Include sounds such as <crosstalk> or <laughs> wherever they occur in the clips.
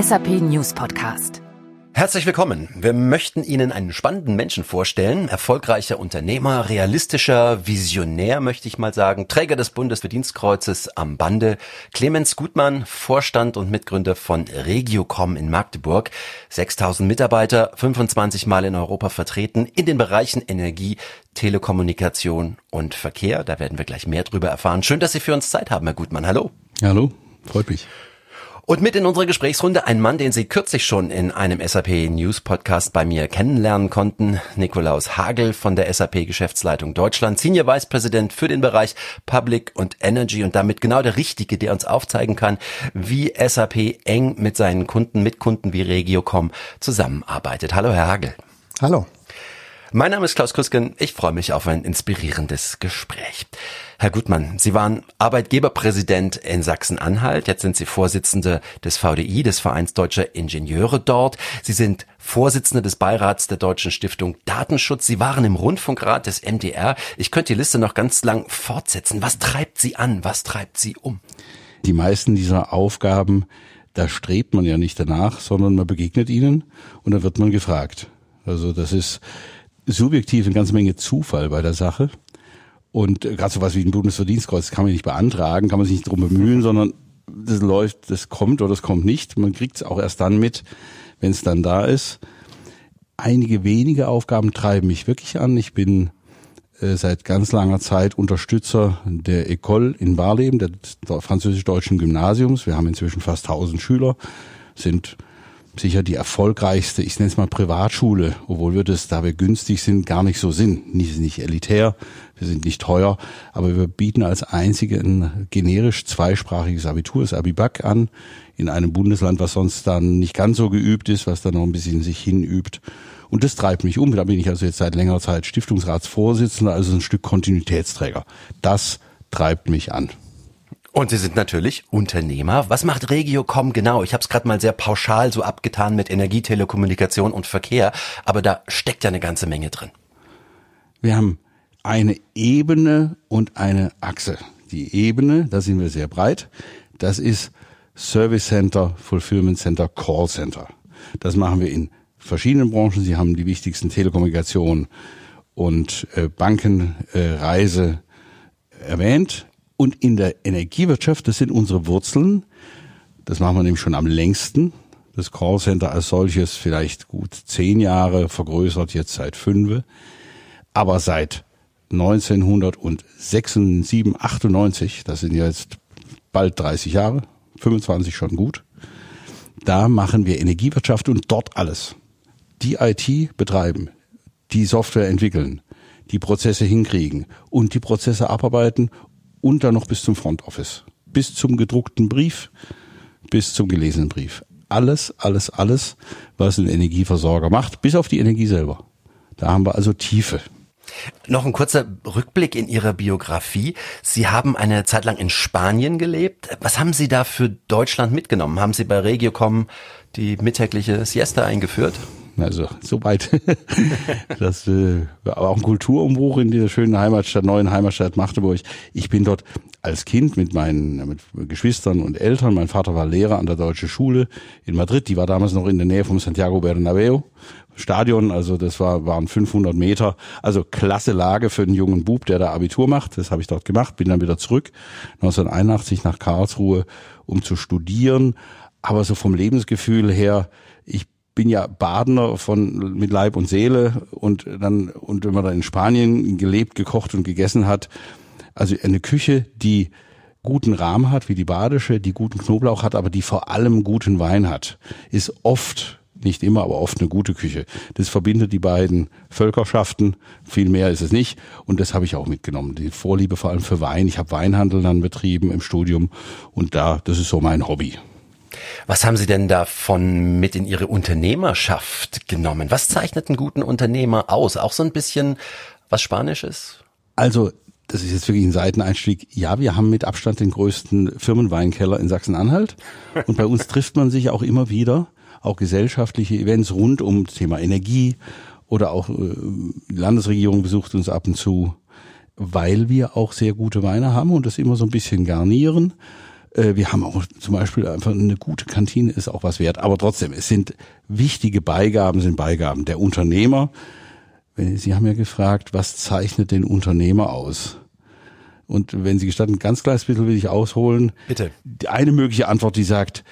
SAP News Podcast. Herzlich willkommen. Wir möchten Ihnen einen spannenden Menschen vorstellen. Erfolgreicher Unternehmer, realistischer Visionär, möchte ich mal sagen. Träger des Bundesverdienstkreuzes am Bande. Clemens Gutmann, Vorstand und Mitgründer von Regiocom in Magdeburg. 6000 Mitarbeiter, 25 Mal in Europa vertreten, in den Bereichen Energie, Telekommunikation und Verkehr. Da werden wir gleich mehr drüber erfahren. Schön, dass Sie für uns Zeit haben, Herr Gutmann. Hallo. Hallo, freut mich. Und mit in unserer Gesprächsrunde ein Mann, den Sie kürzlich schon in einem SAP News Podcast bei mir kennenlernen konnten, Nikolaus Hagel von der SAP Geschäftsleitung Deutschland, Senior Vice President für den Bereich Public und Energy und damit genau der Richtige, der uns aufzeigen kann, wie SAP eng mit seinen Kunden, mit Kunden wie Regiocom zusammenarbeitet. Hallo, Herr Hagel. Hallo. Mein Name ist Klaus Krüsken. Ich freue mich auf ein inspirierendes Gespräch. Herr Gutmann, Sie waren Arbeitgeberpräsident in Sachsen-Anhalt. Jetzt sind Sie Vorsitzende des VDI, des Vereins Deutscher Ingenieure dort. Sie sind Vorsitzende des Beirats der Deutschen Stiftung Datenschutz. Sie waren im Rundfunkrat des MDR. Ich könnte die Liste noch ganz lang fortsetzen. Was treibt Sie an? Was treibt Sie um? Die meisten dieser Aufgaben, da strebt man ja nicht danach, sondern man begegnet ihnen und dann wird man gefragt. Also das ist subjektiv eine ganze Menge Zufall bei der Sache. Und gerade so was wie ein Bundesverdienstkreuz kann man nicht beantragen, kann man sich nicht drum bemühen, sondern das läuft, das kommt oder das kommt nicht. Man kriegt es auch erst dann mit, wenn es dann da ist. Einige wenige Aufgaben treiben mich wirklich an. Ich bin äh, seit ganz langer Zeit Unterstützer der École in Barleben, des französisch-deutschen Gymnasiums. Wir haben inzwischen fast 1000 Schüler, sind sicher die erfolgreichste, ich nenne es mal Privatschule, obwohl wir das, da wir günstig sind, gar nicht so sind. Nicht, nicht elitär, wir sind nicht teuer, aber wir bieten als einzige ein generisch zweisprachiges Abitur, das Abibak an, in einem Bundesland, was sonst dann nicht ganz so geübt ist, was dann noch ein bisschen sich hinübt. Und das treibt mich um. Da bin ich also jetzt seit längerer Zeit Stiftungsratsvorsitzender, also ein Stück Kontinuitätsträger. Das treibt mich an. Und Sie sind natürlich Unternehmer. Was macht Regiocom genau? Ich habe es gerade mal sehr pauschal so abgetan mit Energie, Telekommunikation und Verkehr, aber da steckt ja eine ganze Menge drin. Wir haben eine Ebene und eine Achse. Die Ebene, da sind wir sehr breit, das ist Service Center, Fulfillment Center, Call Center. Das machen wir in verschiedenen Branchen. Sie haben die wichtigsten Telekommunikation und äh, Banken, äh, Reise erwähnt. Und in der Energiewirtschaft, das sind unsere Wurzeln, das machen wir nämlich schon am längsten. Das Callcenter als solches vielleicht gut zehn Jahre, vergrößert jetzt seit fünf. Aber seit 1976, 98, das sind jetzt bald 30 Jahre, 25 schon gut, da machen wir Energiewirtschaft und dort alles. Die IT betreiben, die Software entwickeln, die Prozesse hinkriegen und die Prozesse abarbeiten und dann noch bis zum Front Office. Bis zum gedruckten Brief, bis zum gelesenen Brief. Alles, alles, alles, was ein Energieversorger macht, bis auf die Energie selber. Da haben wir also Tiefe. Noch ein kurzer Rückblick in Ihrer Biografie. Sie haben eine Zeit lang in Spanien gelebt. Was haben Sie da für Deutschland mitgenommen? Haben Sie bei Regiocom die mittägliche Siesta eingeführt? Also soweit. <laughs> das äh, war auch ein Kulturumbruch in dieser schönen Heimatstadt, neuen Heimatstadt Magdeburg. Ich bin dort als Kind mit meinen mit Geschwistern und Eltern. Mein Vater war Lehrer an der Deutschen Schule in Madrid. Die war damals noch in der Nähe vom Santiago Bernabeu. Stadion, also das war, waren 500 Meter. Also klasse Lage für einen jungen Bub, der da Abitur macht. Das habe ich dort gemacht, bin dann wieder zurück 1981 nach Karlsruhe, um zu studieren. Aber so vom Lebensgefühl her, bin ja Badener von mit Leib und Seele und dann und wenn man dann in Spanien gelebt, gekocht und gegessen hat, also eine Küche, die guten Rahmen hat, wie die badische, die guten Knoblauch hat, aber die vor allem guten Wein hat, ist oft nicht immer, aber oft eine gute Küche. Das verbindet die beiden Völkerschaften. Viel mehr ist es nicht. Und das habe ich auch mitgenommen. Die Vorliebe vor allem für Wein. Ich habe Weinhandel dann betrieben im Studium. Und da, das ist so mein Hobby. Was haben Sie denn davon mit in Ihre Unternehmerschaft genommen? Was zeichnet einen guten Unternehmer aus? Auch so ein bisschen was Spanisches? Also, das ist jetzt wirklich ein Seiteneinstieg. Ja, wir haben mit Abstand den größten Firmenweinkeller in Sachsen-Anhalt. Und bei uns trifft man sich auch immer wieder, auch gesellschaftliche Events rund um das Thema Energie oder auch äh, die Landesregierung besucht uns ab und zu, weil wir auch sehr gute Weine haben und das immer so ein bisschen garnieren wir haben auch zum Beispiel einfach eine gute Kantine ist auch was wert. Aber trotzdem, es sind wichtige Beigaben, sind Beigaben. Der Unternehmer, Sie haben ja gefragt, was zeichnet den Unternehmer aus? Und wenn Sie gestatten, ganz kleines bisschen will ich ausholen. Bitte. Die eine mögliche Antwort, die sagt,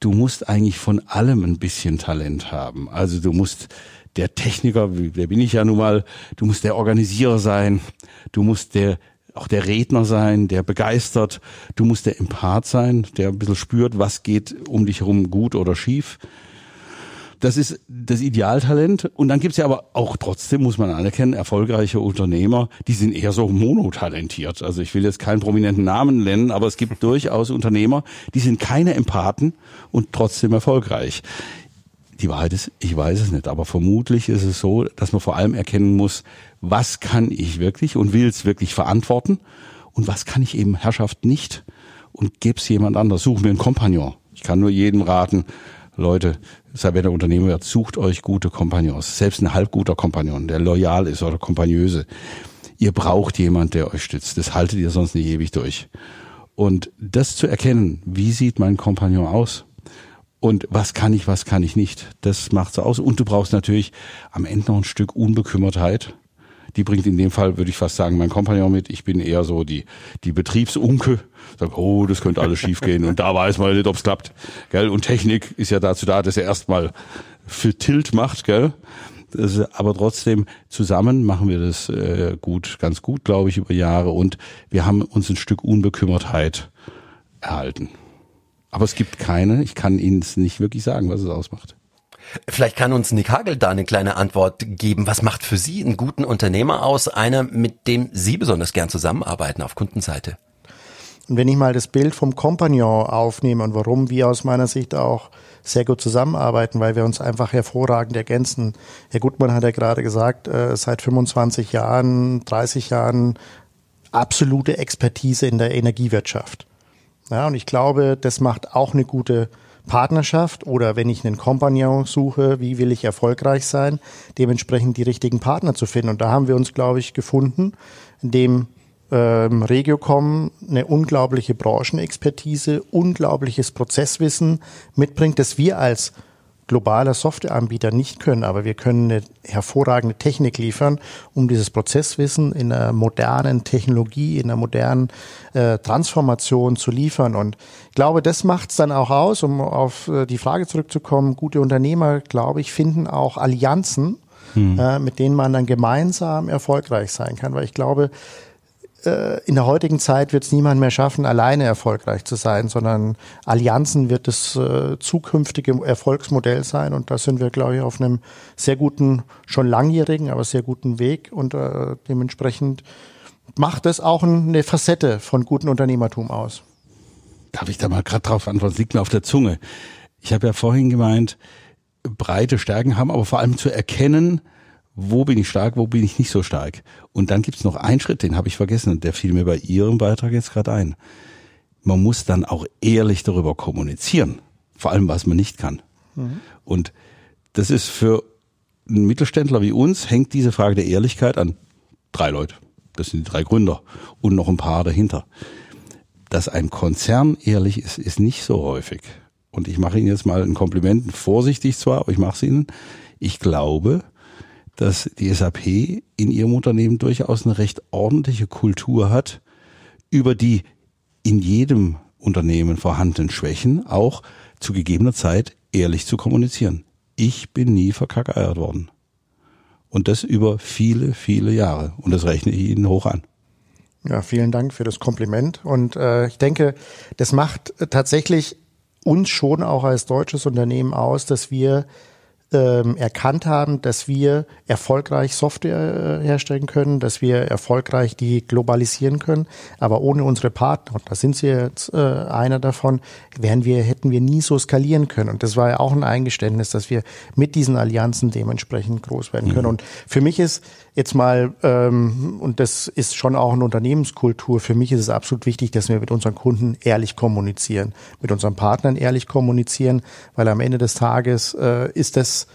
du musst eigentlich von allem ein bisschen Talent haben. Also du musst der Techniker, der bin ich ja nun mal, du musst der Organisierer sein, du musst der auch der Redner sein, der begeistert, du musst der Empath sein, der ein bisschen spürt, was geht um dich herum gut oder schief. Das ist das Idealtalent. Und dann gibt's ja aber auch trotzdem, muss man anerkennen, erfolgreiche Unternehmer, die sind eher so monotalentiert. Also ich will jetzt keinen prominenten Namen nennen, aber es gibt durchaus Unternehmer, die sind keine Empathen und trotzdem erfolgreich. Die Wahrheit ist, ich weiß es nicht, aber vermutlich ist es so, dass man vor allem erkennen muss, was kann ich wirklich und will es wirklich verantworten und was kann ich eben Herrschaft nicht und geb's jemand anders. Such mir einen Kompagnon. Ich kann nur jedem raten, Leute, seid ihr Unternehmer wird, sucht euch gute Kompagnons. Selbst ein halbguter Kompagnon, der loyal ist oder kompagnöse. Ihr braucht jemand, der euch stützt. Das haltet ihr sonst nicht ewig durch. Und das zu erkennen, wie sieht mein Kompagnon aus? Und was kann ich, was kann ich nicht? Das macht's aus. Und du brauchst natürlich am Ende noch ein Stück Unbekümmertheit. Die bringt in dem Fall, würde ich fast sagen, mein Kompagnon mit. Ich bin eher so die, die Betriebsunke. Sag, oh, das könnte alles schiefgehen Und da weiß man nicht, ob's klappt. Gell? Und Technik ist ja dazu da, dass er erstmal für Tilt macht, gell? Das, aber trotzdem zusammen machen wir das äh, gut, ganz gut, glaube ich, über Jahre. Und wir haben uns ein Stück Unbekümmertheit erhalten. Aber es gibt keine, ich kann Ihnen nicht wirklich sagen, was es ausmacht. Vielleicht kann uns Nick Hagel da eine kleine Antwort geben. Was macht für Sie einen guten Unternehmer aus? Einer, mit dem Sie besonders gern zusammenarbeiten auf Kundenseite? Und wenn ich mal das Bild vom Kompagnon aufnehme und warum wir aus meiner Sicht auch sehr gut zusammenarbeiten, weil wir uns einfach hervorragend ergänzen. Herr Gutmann hat ja gerade gesagt, äh, seit 25 Jahren, 30 Jahren absolute Expertise in der Energiewirtschaft. Ja, und ich glaube, das macht auch eine gute Partnerschaft oder wenn ich einen Kompagnon suche, wie will ich erfolgreich sein, dementsprechend die richtigen Partner zu finden. Und da haben wir uns, glaube ich, gefunden, indem ähm, Regiocom eine unglaubliche Branchenexpertise, unglaubliches Prozesswissen mitbringt, das wir als globaler Softwareanbieter nicht können, aber wir können eine hervorragende Technik liefern, um dieses Prozesswissen in einer modernen Technologie, in einer modernen äh, Transformation zu liefern. Und ich glaube, das macht es dann auch aus, um auf äh, die Frage zurückzukommen. Gute Unternehmer, glaube ich, finden auch Allianzen, hm. äh, mit denen man dann gemeinsam erfolgreich sein kann, weil ich glaube, in der heutigen Zeit wird es niemand mehr schaffen, alleine erfolgreich zu sein, sondern Allianzen wird das äh, zukünftige Erfolgsmodell sein. Und da sind wir, glaube ich, auf einem sehr guten, schon langjährigen, aber sehr guten Weg. Und äh, dementsprechend macht es auch eine Facette von gutem Unternehmertum aus. Darf ich da mal gerade drauf antworten? liegt mir auf der Zunge. Ich habe ja vorhin gemeint, breite Stärken haben, aber vor allem zu erkennen, wo bin ich stark, wo bin ich nicht so stark. Und dann gibt's noch einen Schritt, den habe ich vergessen und der fiel mir bei Ihrem Beitrag jetzt gerade ein. Man muss dann auch ehrlich darüber kommunizieren, vor allem was man nicht kann. Mhm. Und das ist für einen Mittelständler wie uns, hängt diese Frage der Ehrlichkeit an drei Leute. Das sind die drei Gründer und noch ein paar dahinter. Dass ein Konzern ehrlich ist, ist nicht so häufig. Und ich mache Ihnen jetzt mal ein Kompliment, vorsichtig zwar, aber ich mache es Ihnen. Ich glaube, dass die SAP in ihrem Unternehmen durchaus eine recht ordentliche Kultur hat, über die in jedem Unternehmen vorhandenen Schwächen auch zu gegebener Zeit ehrlich zu kommunizieren. Ich bin nie verkackeiert worden. Und das über viele, viele Jahre. Und das rechne ich Ihnen hoch an. Ja, vielen Dank für das Kompliment. Und äh, ich denke, das macht tatsächlich uns schon auch als deutsches Unternehmen aus, dass wir ähm, erkannt haben, dass wir erfolgreich Software äh, herstellen können, dass wir erfolgreich die globalisieren können, aber ohne unsere Partner, und da sind sie jetzt äh, einer davon, wären wir, hätten wir nie so skalieren können. Und das war ja auch ein Eingeständnis, dass wir mit diesen Allianzen dementsprechend groß werden können. Mhm. Und für mich ist jetzt mal, ähm, und das ist schon auch eine Unternehmenskultur, für mich ist es absolut wichtig, dass wir mit unseren Kunden ehrlich kommunizieren, mit unseren Partnern ehrlich kommunizieren, weil am Ende des Tages äh, ist das,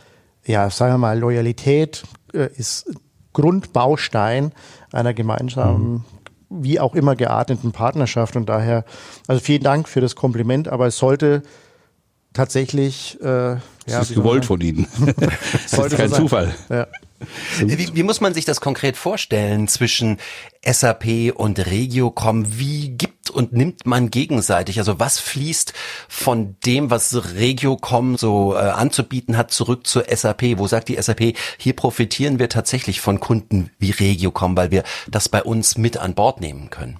ja, sagen wir mal, Loyalität äh, ist Grundbaustein einer gemeinsamen mhm wie auch immer gearteten Partnerschaft. Und daher, also vielen Dank für das Kompliment, aber es sollte tatsächlich. Äh, ja, ist gewollt von Ihnen. das <laughs> ist kein Zufall. Ja. Wie, wie, muss man sich das konkret vorstellen zwischen SAP und Regiocom? Wie gibt und nimmt man gegenseitig? Also was fließt von dem, was Regiocom so äh, anzubieten hat, zurück zur SAP? Wo sagt die SAP, hier profitieren wir tatsächlich von Kunden wie Regiocom, weil wir das bei uns mit an Bord nehmen können?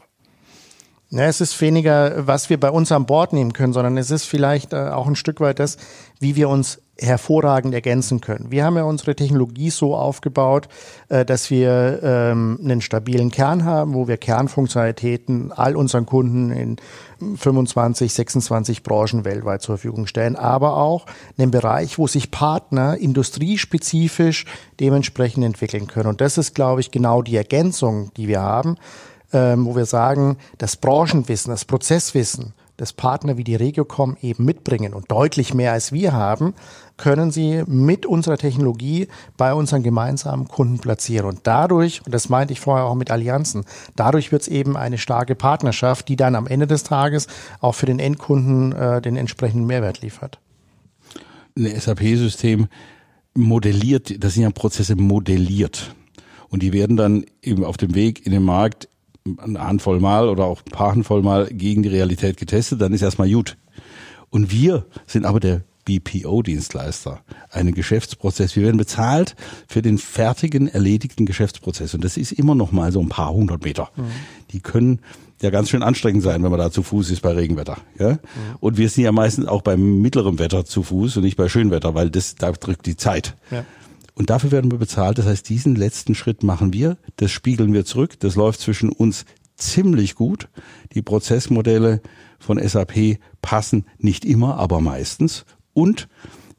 Ja, es ist weniger, was wir bei uns an Bord nehmen können, sondern es ist vielleicht äh, auch ein Stück weit das, wie wir uns hervorragend ergänzen können. Wir haben ja unsere Technologie so aufgebaut, äh, dass wir ähm, einen stabilen Kern haben, wo wir Kernfunktionalitäten all unseren Kunden in 25, 26 Branchen weltweit zur Verfügung stellen, aber auch einen Bereich, wo sich Partner industriespezifisch dementsprechend entwickeln können. Und das ist, glaube ich, genau die Ergänzung, die wir haben ähm, wo wir sagen, das Branchenwissen, das Prozesswissen, das Partner wie die Regiocom eben mitbringen und deutlich mehr als wir haben, können sie mit unserer Technologie bei unseren gemeinsamen Kunden platzieren. Und dadurch, und das meinte ich vorher auch mit Allianzen, dadurch wird es eben eine starke Partnerschaft, die dann am Ende des Tages auch für den Endkunden äh, den entsprechenden Mehrwert liefert. Ein SAP-System modelliert, das sind ja Prozesse modelliert. Und die werden dann eben auf dem Weg in den Markt eine Handvoll Mal oder auch ein paar Handvoll Mal gegen die Realität getestet, dann ist erstmal gut. Und wir sind aber der BPO-Dienstleister, einen Geschäftsprozess. Wir werden bezahlt für den fertigen, erledigten Geschäftsprozess. Und das ist immer noch mal so ein paar hundert Meter. Mhm. Die können ja ganz schön anstrengend sein, wenn man da zu Fuß ist bei Regenwetter. Ja? Mhm. Und wir sind ja meistens auch beim mittleren Wetter zu Fuß und nicht bei Schönwetter, weil das da drückt die Zeit. Ja. Und dafür werden wir bezahlt. Das heißt, diesen letzten Schritt machen wir. Das spiegeln wir zurück. Das läuft zwischen uns ziemlich gut. Die Prozessmodelle von SAP passen nicht immer, aber meistens. Und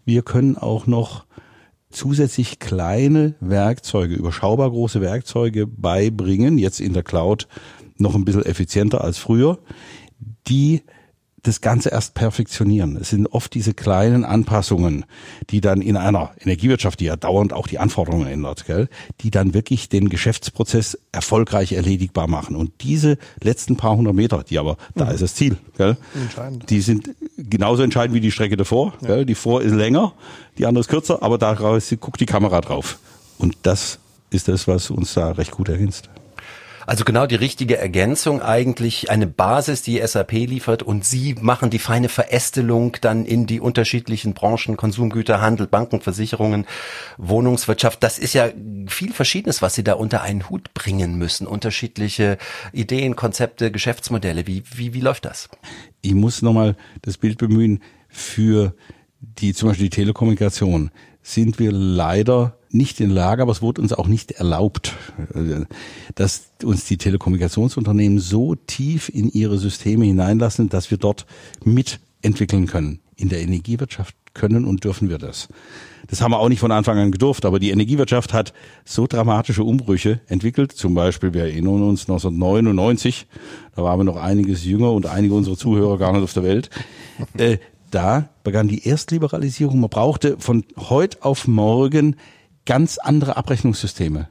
wir können auch noch zusätzlich kleine Werkzeuge, überschaubar große Werkzeuge beibringen, jetzt in der Cloud noch ein bisschen effizienter als früher, die das Ganze erst perfektionieren. Es sind oft diese kleinen Anpassungen, die dann in einer Energiewirtschaft, die ja dauernd auch die Anforderungen ändert, gell, die dann wirklich den Geschäftsprozess erfolgreich erledigbar machen. Und diese letzten paar hundert Meter, die aber, mhm. da ist das Ziel, gell, die sind genauso entscheidend wie die Strecke davor. Ja. Gell. Die vor ist länger, die andere ist kürzer, aber da guckt die Kamera drauf. Und das ist das, was uns da recht gut ergänzt. Also genau die richtige Ergänzung eigentlich, eine Basis, die SAP liefert und Sie machen die feine Verästelung dann in die unterschiedlichen Branchen, Konsumgüter, Handel, Banken, Versicherungen, Wohnungswirtschaft. Das ist ja viel Verschiedenes, was Sie da unter einen Hut bringen müssen. Unterschiedliche Ideen, Konzepte, Geschäftsmodelle. Wie, wie, wie läuft das? Ich muss nochmal das Bild bemühen für die, zum Beispiel die Telekommunikation sind wir leider nicht in Lage, aber es wurde uns auch nicht erlaubt, dass uns die Telekommunikationsunternehmen so tief in ihre Systeme hineinlassen, dass wir dort mitentwickeln können. In der Energiewirtschaft können und dürfen wir das. Das haben wir auch nicht von Anfang an gedurft, aber die Energiewirtschaft hat so dramatische Umbrüche entwickelt. Zum Beispiel, wir erinnern uns 1999, da waren wir noch einiges jünger und einige unserer Zuhörer gar nicht auf der Welt. Da begann die Erstliberalisierung. Man brauchte von heute auf morgen ganz andere Abrechnungssysteme.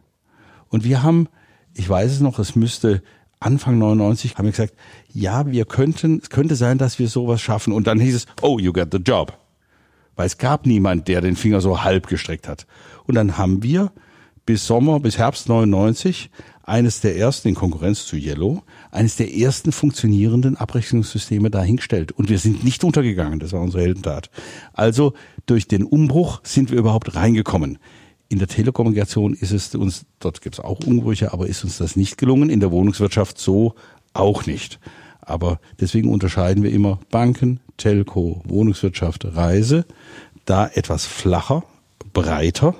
Und wir haben, ich weiß es noch, es müsste Anfang 99 haben wir gesagt, ja, wir könnten, es könnte sein, dass wir sowas schaffen. Und dann hieß es, oh, you get the job. Weil es gab niemand, der den Finger so halb gestreckt hat. Und dann haben wir bis Sommer, bis Herbst 99 eines der ersten in Konkurrenz zu Yellow, eines der ersten funktionierenden Abrechnungssysteme dahingestellt. Und wir sind nicht untergegangen. Das war unsere Heldentat. Also durch den Umbruch sind wir überhaupt reingekommen. In der Telekommunikation ist es uns, dort gibt es auch Umbrüche, aber ist uns das nicht gelungen. In der Wohnungswirtschaft so auch nicht. Aber deswegen unterscheiden wir immer Banken, Telco, Wohnungswirtschaft, Reise. Da etwas flacher, breiter,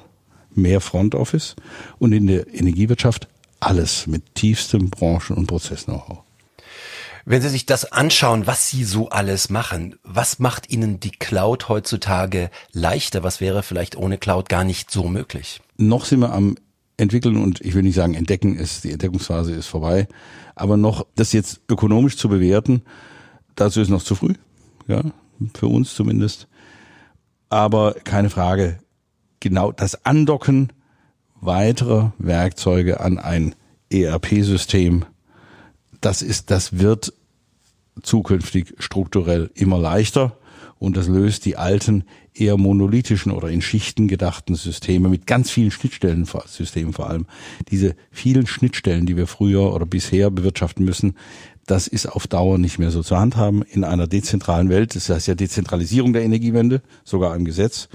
mehr Front Office und in der Energiewirtschaft alles mit tiefstem Branchen- und Prozess-Know-how. Wenn Sie sich das anschauen, was Sie so alles machen, was macht Ihnen die Cloud heutzutage leichter? Was wäre vielleicht ohne Cloud gar nicht so möglich? Noch sind wir am entwickeln und ich will nicht sagen entdecken ist, die Entdeckungsphase ist vorbei, aber noch das jetzt ökonomisch zu bewerten, dazu ist noch zu früh, ja, für uns zumindest. Aber keine Frage, genau das Andocken weiterer Werkzeuge an ein ERP-System das ist, das wird zukünftig strukturell immer leichter und das löst die alten eher monolithischen oder in Schichten gedachten Systeme mit ganz vielen Schnittstellen, Systemen vor allem, diese vielen Schnittstellen, die wir früher oder bisher bewirtschaften müssen, das ist auf Dauer nicht mehr so zu handhaben. In einer dezentralen Welt. Das heißt ja Dezentralisierung der Energiewende, sogar im Gesetz,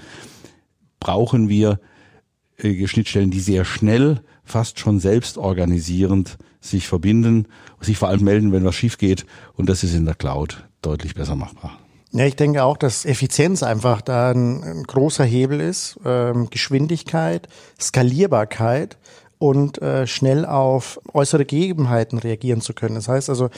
brauchen wir äh, Schnittstellen, die sehr schnell, fast schon selbstorganisierend sich verbinden, sich vor allem melden, wenn was schief geht. Und das ist in der Cloud deutlich besser machbar. Ja, ich denke auch, dass Effizienz einfach da ein, ein großer Hebel ist. Ähm, Geschwindigkeit, Skalierbarkeit und äh, schnell auf äußere Gegebenheiten reagieren zu können. Das heißt also,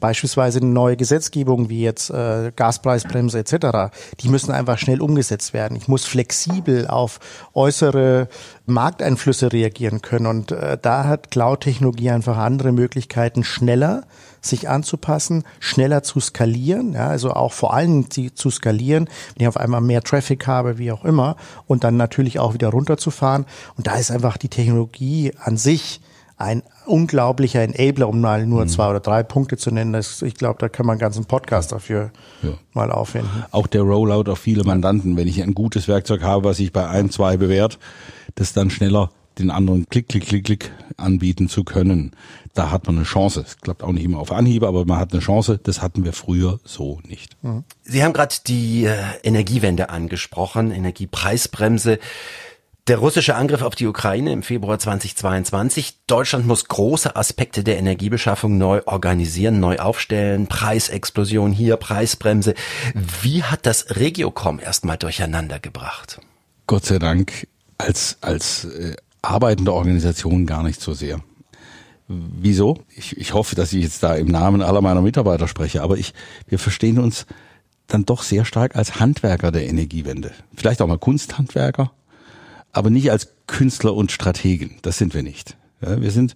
beispielsweise eine neue Gesetzgebung wie jetzt äh, Gaspreisbremse etc., die müssen einfach schnell umgesetzt werden. Ich muss flexibel auf äußere Markteinflüsse reagieren können und äh, da hat Cloud-Technologie einfach andere Möglichkeiten, schneller sich anzupassen, schneller zu skalieren, ja, also auch vor allem zu skalieren, wenn ich auf einmal mehr Traffic habe, wie auch immer, und dann natürlich auch wieder runterzufahren. Und da ist einfach die Technologie an sich ein unglaublicher Enabler, um mal nur mhm. zwei oder drei Punkte zu nennen. Das, ich glaube, da kann man einen ganzen Podcast dafür ja. mal aufwenden. Auch der Rollout auf viele Mandanten, wenn ich ein gutes Werkzeug habe, was sich bei ein, zwei bewährt, das dann schneller den anderen Klick, Klick, Klick, Klick anbieten zu können. Da hat man eine Chance. Es klappt auch nicht immer auf Anhieb, aber man hat eine Chance. Das hatten wir früher so nicht. Mhm. Sie haben gerade die äh, Energiewende angesprochen, Energiepreisbremse. Der russische Angriff auf die Ukraine im Februar 2022. Deutschland muss große Aspekte der Energiebeschaffung neu organisieren, neu aufstellen. Preisexplosion hier, Preisbremse. Wie hat das Regiocom erstmal durcheinander gebracht? Gott sei Dank als, als äh, arbeitende Organisation gar nicht so sehr. Wieso? Ich, ich hoffe, dass ich jetzt da im Namen aller meiner Mitarbeiter spreche, aber ich, wir verstehen uns dann doch sehr stark als Handwerker der Energiewende. Vielleicht auch mal Kunsthandwerker, aber nicht als Künstler und Strategen. Das sind wir nicht. Ja, wir sind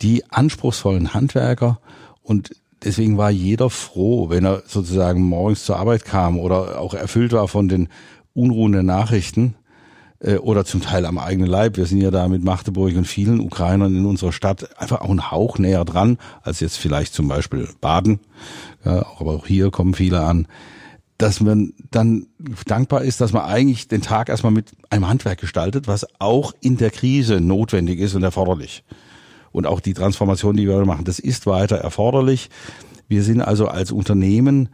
die anspruchsvollen Handwerker und deswegen war jeder froh, wenn er sozusagen morgens zur Arbeit kam oder auch erfüllt war von den unruhenden Nachrichten äh, oder zum Teil am eigenen Leib. Wir sind ja da mit Magdeburg und vielen Ukrainern in unserer Stadt einfach auch einen Hauch näher dran als jetzt vielleicht zum Beispiel Baden. Ja, aber auch hier kommen viele an dass man dann dankbar ist, dass man eigentlich den Tag erstmal mit einem Handwerk gestaltet, was auch in der Krise notwendig ist und erforderlich. Und auch die Transformation, die wir machen, das ist weiter erforderlich. Wir sind also als Unternehmen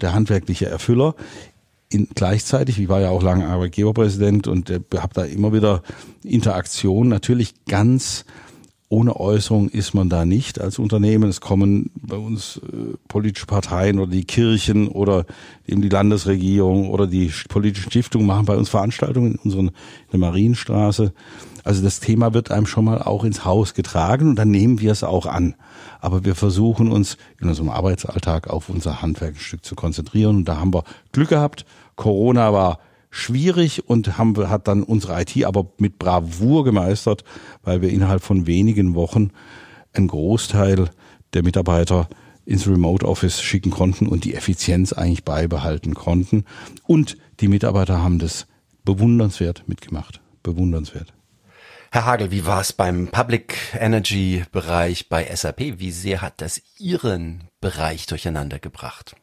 der handwerkliche Erfüller. In, gleichzeitig, ich war ja auch lange Arbeitgeberpräsident und äh, habe da immer wieder Interaktion, natürlich ganz ohne Äußerung ist man da nicht als Unternehmen. Es kommen bei uns äh, politische Parteien oder die Kirchen oder eben die Landesregierung oder die politischen Stiftungen machen bei uns Veranstaltungen in unseren in der Marienstraße. Also das Thema wird einem schon mal auch ins Haus getragen und dann nehmen wir es auch an. Aber wir versuchen uns in unserem Arbeitsalltag auf unser Handwerkstück zu konzentrieren und da haben wir Glück gehabt. Corona war schwierig und haben, hat dann unsere IT aber mit Bravour gemeistert, weil wir innerhalb von wenigen Wochen einen Großteil der Mitarbeiter ins Remote Office schicken konnten und die Effizienz eigentlich beibehalten konnten. Und die Mitarbeiter haben das bewundernswert mitgemacht. Bewundernswert. Herr Hagel, wie war es beim Public Energy Bereich bei SAP? Wie sehr hat das Ihren Bereich durcheinander gebracht?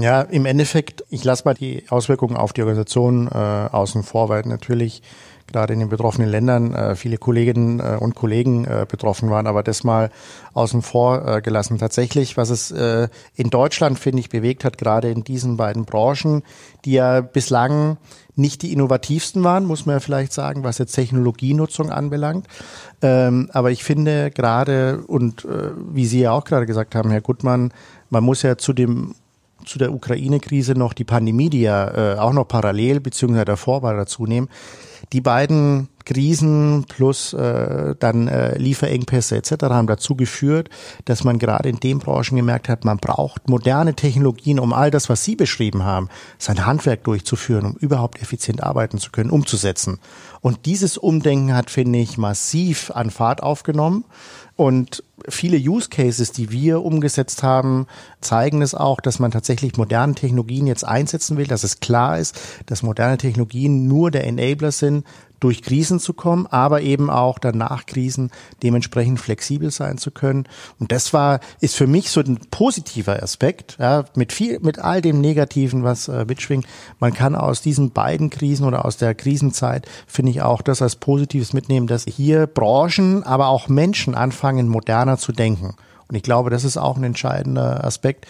Ja, im Endeffekt, ich lasse mal die Auswirkungen auf die Organisation äh, außen vor, weil natürlich gerade in den betroffenen Ländern äh, viele Kolleginnen äh, und Kollegen äh, betroffen waren, aber das mal außen vor äh, gelassen. Tatsächlich, was es äh, in Deutschland, finde ich, bewegt hat, gerade in diesen beiden Branchen, die ja bislang nicht die innovativsten waren, muss man ja vielleicht sagen, was jetzt Technologienutzung anbelangt. Ähm, aber ich finde gerade, und äh, wie Sie ja auch gerade gesagt haben, Herr Gutmann, man muss ja zu dem zu der Ukraine-Krise noch die Pandemie, die ja äh, auch noch parallel beziehungsweise davor war, dazu nehmen. Die beiden Krisen plus äh, dann äh, Lieferengpässe etc. haben dazu geführt, dass man gerade in den Branchen gemerkt hat, man braucht moderne Technologien, um all das, was Sie beschrieben haben, sein Handwerk durchzuführen, um überhaupt effizient arbeiten zu können, umzusetzen. Und dieses Umdenken hat, finde ich, massiv an Fahrt aufgenommen. Und viele Use Cases, die wir umgesetzt haben, zeigen es auch, dass man tatsächlich moderne Technologien jetzt einsetzen will, dass es klar ist, dass moderne Technologien nur der Enabler sind, durch Krisen zu kommen, aber eben auch danach Krisen dementsprechend flexibel sein zu können. Und das war, ist für mich so ein positiver Aspekt, ja, mit viel, mit all dem Negativen, was äh, mitschwingt. Man kann aus diesen beiden Krisen oder aus der Krisenzeit, finde ich auch das als Positives mitnehmen, dass hier Branchen, aber auch Menschen anfangen, moderner zu denken. Und ich glaube, das ist auch ein entscheidender Aspekt,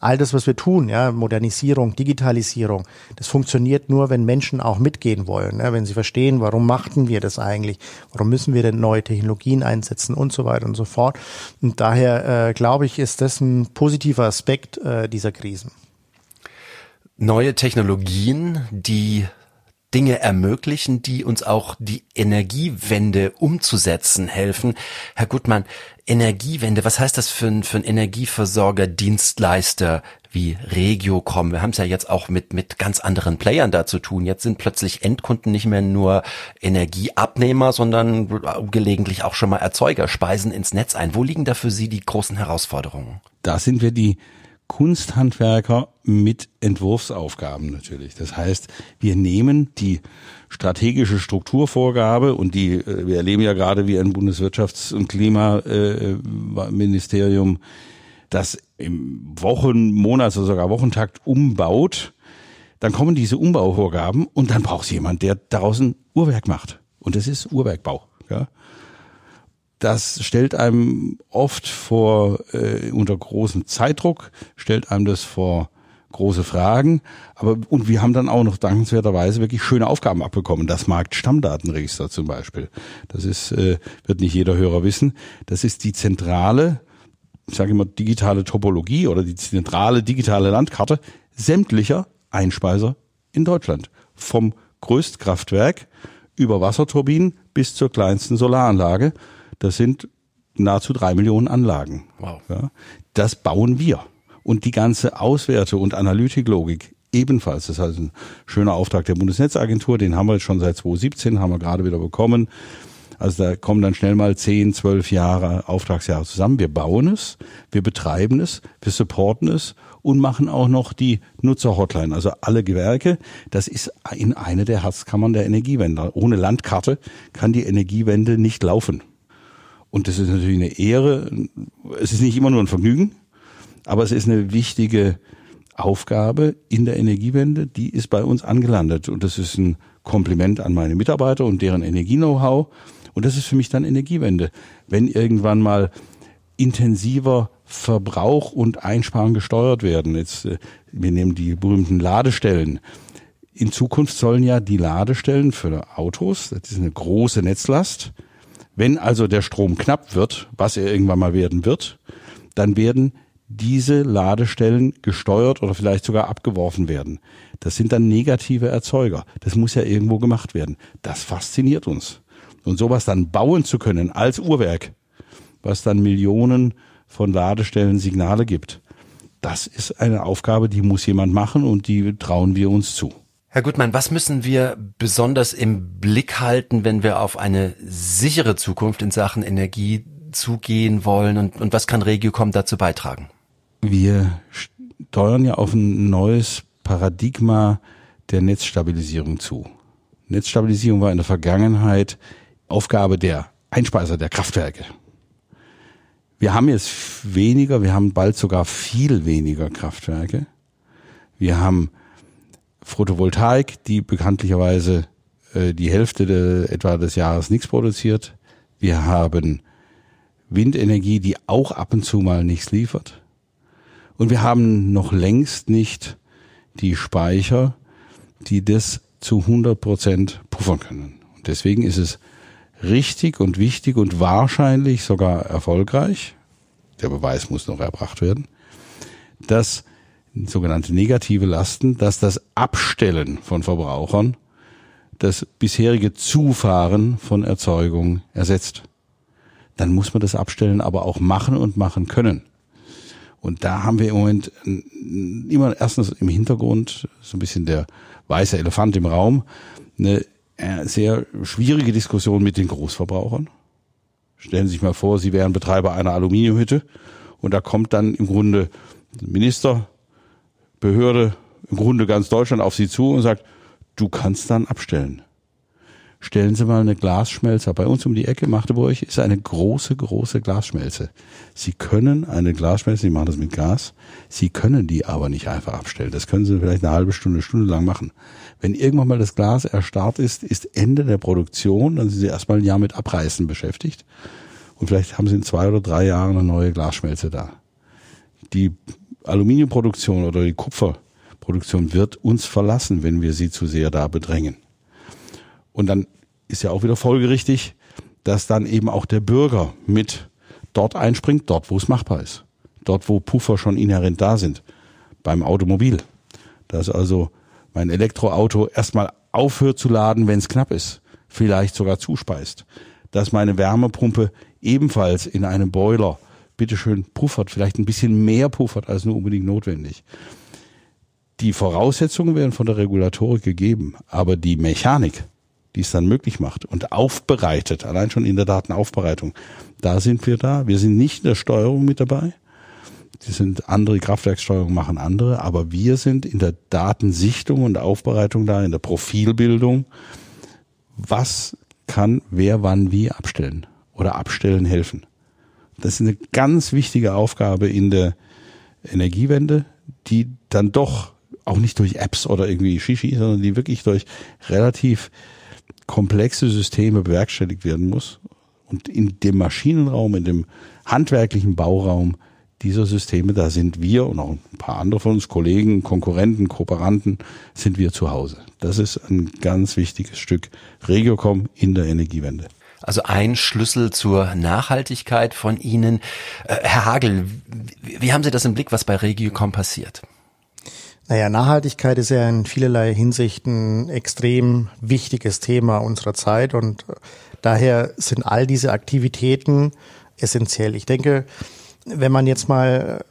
all das, was wir tun, ja, Modernisierung, Digitalisierung, das funktioniert nur, wenn Menschen auch mitgehen wollen, ja, wenn sie verstehen, warum machten wir das eigentlich, warum müssen wir denn neue Technologien einsetzen und so weiter und so fort. Und daher äh, glaube ich, ist das ein positiver Aspekt äh, dieser Krisen. Neue Technologien, die Dinge ermöglichen, die uns auch die Energiewende umzusetzen helfen. Herr Gutmann, Energiewende, was heißt das für ein, für ein Energieversorger, Dienstleister wie Regiocom? Wir haben es ja jetzt auch mit, mit ganz anderen Playern da zu tun. Jetzt sind plötzlich Endkunden nicht mehr nur Energieabnehmer, sondern gelegentlich auch schon mal Erzeuger, speisen ins Netz ein. Wo liegen da für Sie die großen Herausforderungen? Da sind wir die Kunsthandwerker mit Entwurfsaufgaben natürlich. Das heißt, wir nehmen die strategische Strukturvorgabe und die, äh, wir erleben ja gerade, wie ein Bundeswirtschafts- und Klimaministerium das im Wochen-, Monats- oder sogar Wochentakt umbaut. Dann kommen diese Umbauvorgaben und dann braucht es jemand, der daraus ein Uhrwerk macht. Und das ist Uhrwerkbau. Ja das stellt einem oft vor, äh, unter großem Zeitdruck, stellt einem das vor große Fragen. Aber, und wir haben dann auch noch dankenswerterweise wirklich schöne Aufgaben abbekommen. Das Marktstammdatenregister zum Beispiel. Das ist, äh, wird nicht jeder Hörer wissen. Das ist die zentrale, ich sage immer digitale Topologie oder die zentrale digitale Landkarte sämtlicher Einspeiser in Deutschland. Vom Größtkraftwerk über Wasserturbinen bis zur kleinsten Solaranlage. Das sind nahezu drei Millionen Anlagen. Wow. Ja, das bauen wir. Und die ganze Auswerte- und Analytiklogik ebenfalls. Das heißt, ein schöner Auftrag der Bundesnetzagentur, den haben wir jetzt schon seit 2017, haben wir gerade wieder bekommen. Also da kommen dann schnell mal zehn, zwölf Jahre Auftragsjahre zusammen. Wir bauen es, wir betreiben es, wir supporten es und machen auch noch die Nutzerhotline. Also alle Gewerke, das ist in eine der Herzkammern der Energiewende. Ohne Landkarte kann die Energiewende nicht laufen. Und das ist natürlich eine Ehre. Es ist nicht immer nur ein Vergnügen, aber es ist eine wichtige Aufgabe in der Energiewende, die ist bei uns angelandet. Und das ist ein Kompliment an meine Mitarbeiter und deren Energie-Know-how. Und das ist für mich dann Energiewende. Wenn irgendwann mal intensiver Verbrauch und Einsparen gesteuert werden. Jetzt, äh, wir nehmen die berühmten Ladestellen. In Zukunft sollen ja die Ladestellen für Autos, das ist eine große Netzlast, wenn also der Strom knapp wird, was er irgendwann mal werden wird, dann werden diese Ladestellen gesteuert oder vielleicht sogar abgeworfen werden. Das sind dann negative Erzeuger. Das muss ja irgendwo gemacht werden. Das fasziniert uns. Und sowas dann bauen zu können als Uhrwerk, was dann Millionen von Ladestellen Signale gibt, das ist eine Aufgabe, die muss jemand machen und die trauen wir uns zu. Herr Gutmann, was müssen wir besonders im Blick halten, wenn wir auf eine sichere Zukunft in Sachen Energie zugehen wollen und, und was kann Regiocom dazu beitragen? Wir steuern ja auf ein neues Paradigma der Netzstabilisierung zu. Netzstabilisierung war in der Vergangenheit Aufgabe der Einspeiser der Kraftwerke. Wir haben jetzt weniger, wir haben bald sogar viel weniger Kraftwerke. Wir haben Photovoltaik, die bekanntlicherweise äh, die Hälfte de, etwa des Jahres nichts produziert. Wir haben Windenergie, die auch ab und zu mal nichts liefert. Und wir haben noch längst nicht die Speicher, die das zu 100 Prozent puffern können. Und deswegen ist es richtig und wichtig und wahrscheinlich sogar erfolgreich, der Beweis muss noch erbracht werden, dass sogenannte negative Lasten, dass das Abstellen von Verbrauchern das bisherige Zufahren von Erzeugung ersetzt. Dann muss man das Abstellen aber auch machen und machen können. Und da haben wir im Moment immer erstens im Hintergrund so ein bisschen der weiße Elefant im Raum, eine äh, sehr schwierige Diskussion mit den Großverbrauchern. Stellen Sie sich mal vor, Sie wären Betreiber einer Aluminiumhütte und da kommt dann im Grunde Minister, Behörde, im Grunde ganz Deutschland auf Sie zu und sagt, du kannst dann abstellen stellen Sie mal eine Glasschmelze. Bei uns um die Ecke, Magdeburg, ist eine große, große Glasschmelze. Sie können eine Glasschmelze, Sie machen das mit Gas, Sie können die aber nicht einfach abstellen. Das können Sie vielleicht eine halbe Stunde, Stunde lang machen. Wenn irgendwann mal das Glas erstarrt ist, ist Ende der Produktion, dann sind Sie erstmal ein Jahr mit Abreißen beschäftigt. Und vielleicht haben Sie in zwei oder drei Jahren eine neue Glasschmelze da. Die Aluminiumproduktion oder die Kupferproduktion wird uns verlassen, wenn wir sie zu sehr da bedrängen. Und dann ist ja auch wieder folgerichtig, dass dann eben auch der Bürger mit dort einspringt, dort wo es machbar ist. Dort wo Puffer schon inhärent da sind. Beim Automobil. Dass also mein Elektroauto erstmal aufhört zu laden, wenn es knapp ist. Vielleicht sogar zuspeist. Dass meine Wärmepumpe ebenfalls in einem Boiler bitteschön puffert, vielleicht ein bisschen mehr puffert als nur unbedingt notwendig. Die Voraussetzungen werden von der Regulatorik gegeben, aber die Mechanik, die es dann möglich macht und aufbereitet, allein schon in der Datenaufbereitung. Da sind wir da. Wir sind nicht in der Steuerung mit dabei. Die sind andere Kraftwerkssteuerung machen andere, aber wir sind in der Datensichtung und Aufbereitung da, in der Profilbildung. Was kann wer wann wie abstellen oder abstellen helfen? Das ist eine ganz wichtige Aufgabe in der Energiewende, die dann doch auch nicht durch Apps oder irgendwie Shishi, sondern die wirklich durch relativ komplexe Systeme bewerkstelligt werden muss. Und in dem Maschinenraum, in dem handwerklichen Bauraum dieser Systeme, da sind wir und auch ein paar andere von uns, Kollegen, Konkurrenten, Kooperanten, sind wir zu Hause. Das ist ein ganz wichtiges Stück Regiocom in der Energiewende. Also ein Schlüssel zur Nachhaltigkeit von Ihnen. Äh, Herr Hagel, wie haben Sie das im Blick, was bei Regiocom passiert? Naja, Nachhaltigkeit ist ja in vielerlei Hinsichten extrem wichtiges Thema unserer Zeit und äh, daher sind all diese Aktivitäten essentiell. Ich denke, wenn man jetzt mal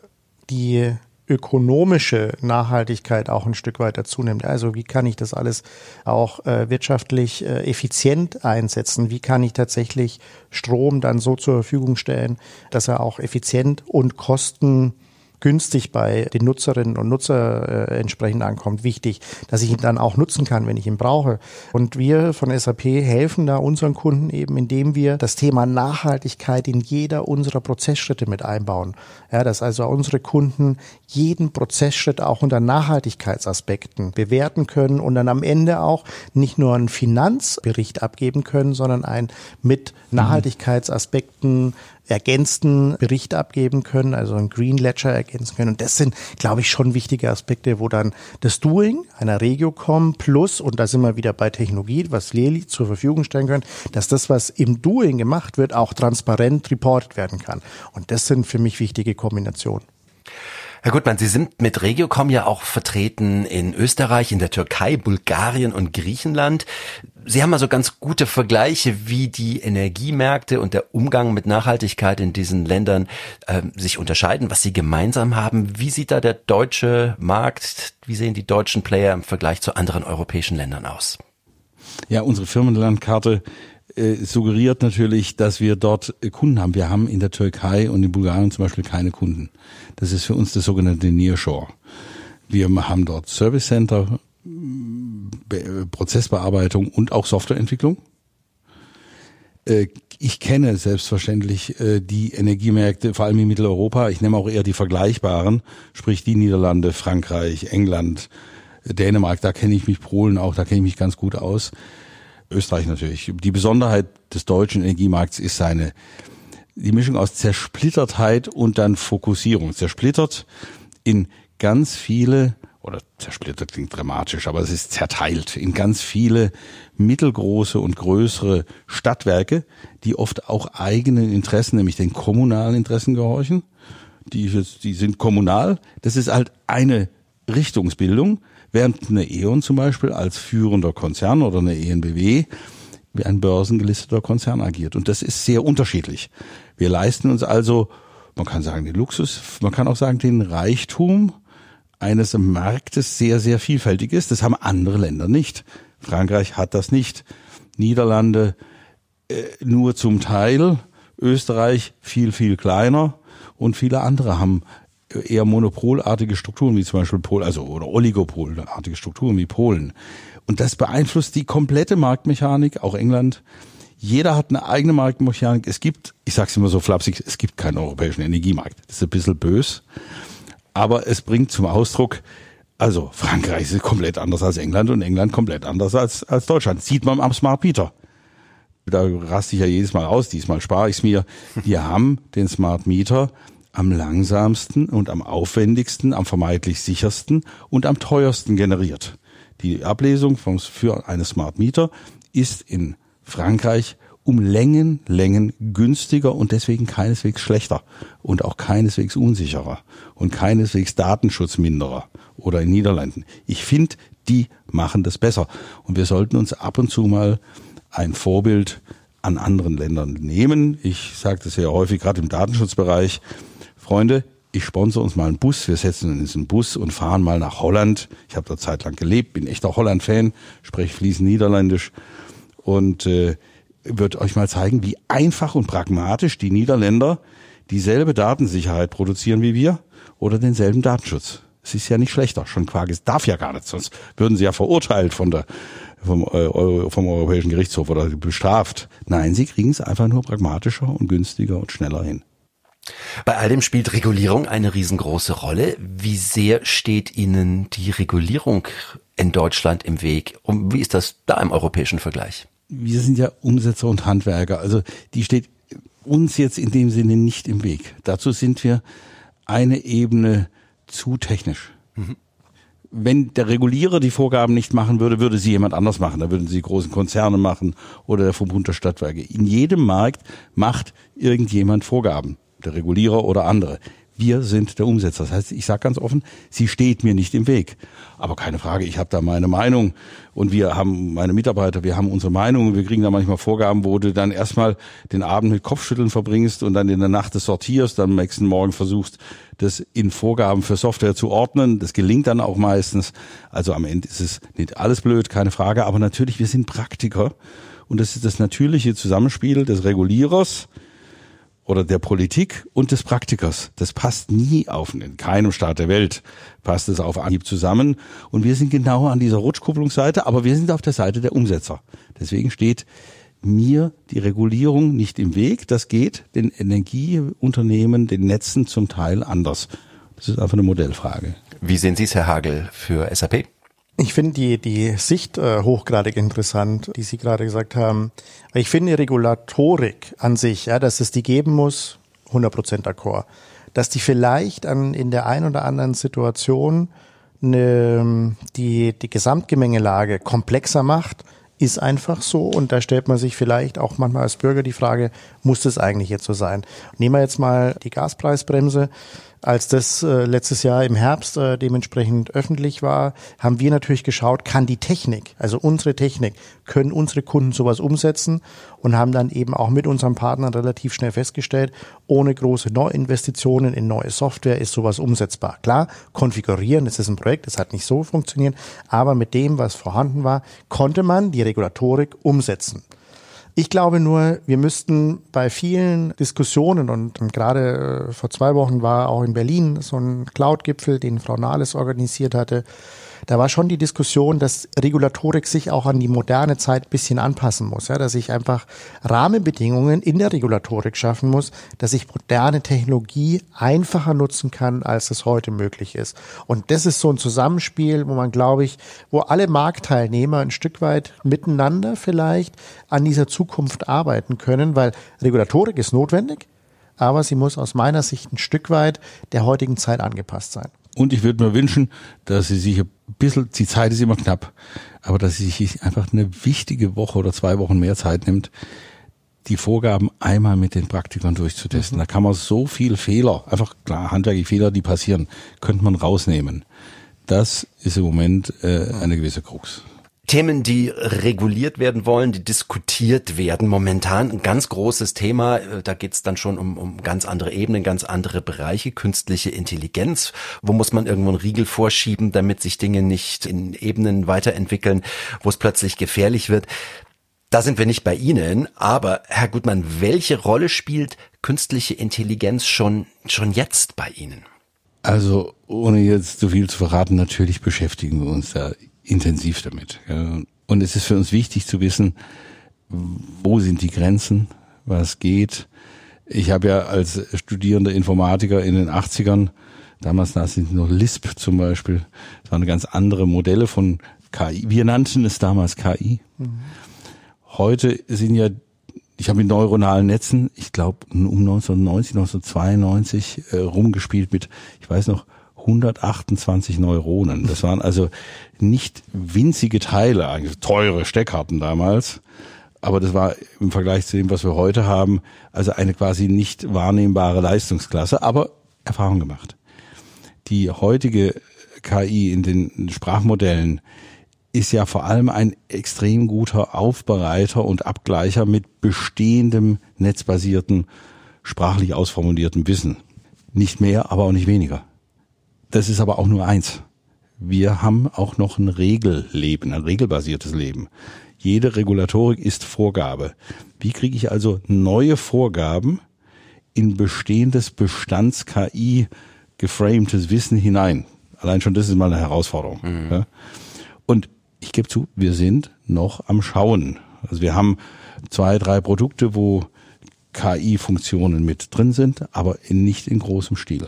die ökonomische Nachhaltigkeit auch ein Stück weit dazu nimmt. Also wie kann ich das alles auch äh, wirtschaftlich äh, effizient einsetzen? Wie kann ich tatsächlich Strom dann so zur Verfügung stellen, dass er auch effizient und kosten günstig bei den Nutzerinnen und Nutzer äh, entsprechend ankommt, wichtig, dass ich ihn dann auch nutzen kann, wenn ich ihn brauche. Und wir von SAP helfen da unseren Kunden eben, indem wir das Thema Nachhaltigkeit in jeder unserer Prozessschritte mit einbauen. Ja, dass also unsere Kunden jeden Prozessschritt auch unter Nachhaltigkeitsaspekten bewerten können und dann am Ende auch nicht nur einen Finanzbericht abgeben können, sondern ein mit Nachhaltigkeitsaspekten ergänzten Bericht abgeben können, also ein Green Ledger ergänzen können. Und das sind, glaube ich, schon wichtige Aspekte, wo dann das Doing einer Regiocom plus, und da sind wir wieder bei Technologie, was Leli zur Verfügung stellen können, dass das, was im Doing gemacht wird, auch transparent reported werden kann. Und das sind für mich wichtige Kombinationen. Herr Gutmann, Sie sind mit Regiocom ja auch vertreten in Österreich, in der Türkei, Bulgarien und Griechenland. Sie haben also ganz gute Vergleiche, wie die Energiemärkte und der Umgang mit Nachhaltigkeit in diesen Ländern äh, sich unterscheiden, was sie gemeinsam haben. Wie sieht da der deutsche Markt, wie sehen die deutschen Player im Vergleich zu anderen europäischen Ländern aus? Ja, unsere Firmenlandkarte äh, suggeriert natürlich, dass wir dort äh, Kunden haben. Wir haben in der Türkei und in Bulgarien zum Beispiel keine Kunden. Das ist für uns das sogenannte Nearshore. Wir haben dort Service Center, Prozessbearbeitung und auch Softwareentwicklung. Äh, ich kenne selbstverständlich die Energiemärkte, vor allem in Mitteleuropa. Ich nehme auch eher die vergleichbaren, sprich die Niederlande, Frankreich, England, Dänemark. Da kenne ich mich, Polen auch, da kenne ich mich ganz gut aus. Österreich natürlich. Die Besonderheit des deutschen Energiemarkts ist seine die Mischung aus Zersplittertheit und dann Fokussierung. Zersplittert in ganz viele oder zersplittert klingt dramatisch, aber es ist zerteilt in ganz viele mittelgroße und größere Stadtwerke, die oft auch eigenen Interessen, nämlich den kommunalen Interessen gehorchen. Die, die sind kommunal. Das ist halt eine Richtungsbildung. Während eine E.ON zum Beispiel als führender Konzern oder eine ENBW wie ein börsengelisteter Konzern agiert. Und das ist sehr unterschiedlich. Wir leisten uns also, man kann sagen, den Luxus, man kann auch sagen, den Reichtum eines Marktes sehr, sehr vielfältig ist. Das haben andere Länder nicht. Frankreich hat das nicht. Niederlande äh, nur zum Teil. Österreich viel, viel kleiner und viele andere haben eher monopolartige Strukturen wie zum Beispiel Polen, also oder oligopolartige Strukturen wie Polen. Und das beeinflusst die komplette Marktmechanik, auch England. Jeder hat eine eigene Marktmechanik. Es gibt, ich sage es immer so flapsig, es gibt keinen europäischen Energiemarkt. Das ist ein bisschen bös, aber es bringt zum Ausdruck, also Frankreich ist komplett anders als England und England komplett anders als, als Deutschland. Sieht man am Smart Meter. Da raste ich ja jedes Mal aus, diesmal spare ich es mir. Wir haben den Smart Meter am langsamsten und am aufwendigsten, am vermeintlich sichersten und am teuersten generiert. Die Ablesung für eine Smart Meter ist in Frankreich um Längen, Längen günstiger und deswegen keineswegs schlechter und auch keineswegs unsicherer und keineswegs datenschutzminderer oder in Niederlanden. Ich finde, die machen das besser und wir sollten uns ab und zu mal ein Vorbild an anderen Ländern nehmen. Ich sage das sehr häufig, gerade im Datenschutzbereich. Freunde, ich sponsere uns mal einen Bus, wir setzen uns in einen Bus und fahren mal nach Holland. Ich habe da Zeit lang gelebt, bin echter Holland-Fan, spreche fließend Niederländisch und äh, wird euch mal zeigen, wie einfach und pragmatisch die Niederländer dieselbe Datensicherheit produzieren wie wir oder denselben Datenschutz. Es ist ja nicht schlechter. Schon Quark, es darf ja gar nicht, sonst würden sie ja verurteilt von der, vom, äh, vom Europäischen Gerichtshof oder bestraft. Nein, sie kriegen es einfach nur pragmatischer und günstiger und schneller hin. Bei all dem spielt Regulierung eine riesengroße Rolle. Wie sehr steht Ihnen die Regulierung in Deutschland im Weg? Und wie ist das da im europäischen Vergleich? wir sind ja Umsetzer und Handwerker. Also die steht uns jetzt in dem Sinne nicht im Weg. Dazu sind wir eine Ebene zu technisch. Mhm. Wenn der Regulierer die Vorgaben nicht machen würde, würde sie jemand anders machen. Da würden sie großen Konzerne machen oder der Verbund der Stadtwerke. In jedem Markt macht irgendjemand Vorgaben. Der Regulierer oder andere. Wir sind der Umsetzer. Das heißt, ich sage ganz offen, sie steht mir nicht im Weg. Aber keine Frage, ich habe da meine Meinung und wir haben meine Mitarbeiter, wir haben unsere Meinung und wir kriegen da manchmal Vorgaben, wo du dann erstmal den Abend mit Kopfschütteln verbringst und dann in der Nacht das sortierst, dann am nächsten Morgen versuchst, das in Vorgaben für Software zu ordnen. Das gelingt dann auch meistens. Also am Ende ist es nicht alles blöd, keine Frage. Aber natürlich, wir sind Praktiker und das ist das natürliche Zusammenspiel des Regulierers, oder der Politik und des Praktikers. Das passt nie auf, in keinem Staat der Welt passt es auf Anhieb zusammen. Und wir sind genau an dieser Rutschkupplungsseite, aber wir sind auf der Seite der Umsetzer. Deswegen steht mir die Regulierung nicht im Weg. Das geht den Energieunternehmen, den Netzen zum Teil anders. Das ist einfach eine Modellfrage. Wie sehen Sie es, Herr Hagel, für SAP? Ich finde die, die Sicht äh, hochgradig interessant, die Sie gerade gesagt haben. Ich finde Regulatorik an sich, ja, dass es die geben muss, 100% d'accord. Dass die vielleicht an, in der ein oder anderen Situation eine, die, die Gesamtgemengelage komplexer macht, ist einfach so. Und da stellt man sich vielleicht auch manchmal als Bürger die Frage, muss das eigentlich jetzt so sein? Nehmen wir jetzt mal die Gaspreisbremse als das äh, letztes Jahr im Herbst äh, dementsprechend öffentlich war, haben wir natürlich geschaut, kann die Technik, also unsere Technik, können unsere Kunden sowas umsetzen und haben dann eben auch mit unseren Partnern relativ schnell festgestellt, ohne große Neuinvestitionen in neue Software ist sowas umsetzbar. Klar, konfigurieren, das ist ein Projekt, das hat nicht so funktioniert, aber mit dem, was vorhanden war, konnte man die Regulatorik umsetzen. Ich glaube nur, wir müssten bei vielen Diskussionen und gerade äh, vor zwei Wochen war auch in Berlin so ein Cloud-Gipfel, den Frau Nahles organisiert hatte, da war schon die Diskussion, dass Regulatorik sich auch an die moderne Zeit ein bisschen anpassen muss, ja, dass ich einfach Rahmenbedingungen in der Regulatorik schaffen muss, dass ich moderne Technologie einfacher nutzen kann, als es heute möglich ist. Und das ist so ein Zusammenspiel, wo man, glaube ich, wo alle Marktteilnehmer ein Stück weit miteinander vielleicht an dieser Zukunft arbeiten können, weil Regulatorik ist notwendig, aber sie muss aus meiner Sicht ein Stück weit der heutigen Zeit angepasst sein. Und ich würde mir wünschen, dass sie sich ein bisschen, die Zeit ist immer knapp, aber dass sie sich einfach eine wichtige Woche oder zwei Wochen mehr Zeit nimmt, die Vorgaben einmal mit den Praktikern durchzutesten. Mhm. Da kann man so viel Fehler, einfach klar, handwerkliche Fehler, die passieren, könnte man rausnehmen. Das ist im Moment äh, eine gewisse Krux. Themen, die reguliert werden wollen, die diskutiert werden. Momentan ein ganz großes Thema. Äh, da geht es dann schon um, um ganz andere Ebenen, ganz andere Bereiche. Künstliche Intelligenz. Wo muss man irgendwo einen Riegel vorschieben, damit sich Dinge nicht in Ebenen weiterentwickeln, wo es plötzlich gefährlich wird. Da sind wir nicht bei Ihnen, aber Herr Gutmann, welche Rolle spielt künstliche Intelligenz schon, schon jetzt bei Ihnen? Also, ohne jetzt zu viel zu verraten, natürlich beschäftigen wir uns da intensiv damit. Und es ist für uns wichtig zu wissen, wo sind die Grenzen, was geht. Ich habe ja als studierender Informatiker in den 80ern, damals sind noch Lisp zum Beispiel, das waren ganz andere Modelle von KI. Wir nannten es damals KI. Mhm. Heute sind ja, ich habe mit neuronalen Netzen, ich glaube um 1990, 1992 äh, rumgespielt mit, ich weiß noch, 128 Neuronen. Das waren also nicht winzige Teile, eigentlich teure Steckkarten damals. Aber das war im Vergleich zu dem, was wir heute haben, also eine quasi nicht wahrnehmbare Leistungsklasse, aber Erfahrung gemacht. Die heutige KI in den Sprachmodellen ist ja vor allem ein extrem guter Aufbereiter und Abgleicher mit bestehendem netzbasierten, sprachlich ausformulierten Wissen. Nicht mehr, aber auch nicht weniger. Das ist aber auch nur eins. Wir haben auch noch ein Regelleben, ein regelbasiertes Leben. Jede Regulatorik ist Vorgabe. Wie kriege ich also neue Vorgaben in bestehendes Bestands-KI geframtes Wissen hinein? Allein schon das ist mal eine Herausforderung. Mhm. Und ich gebe zu, wir sind noch am Schauen. Also wir haben zwei, drei Produkte, wo KI-Funktionen mit drin sind, aber nicht in großem Stil.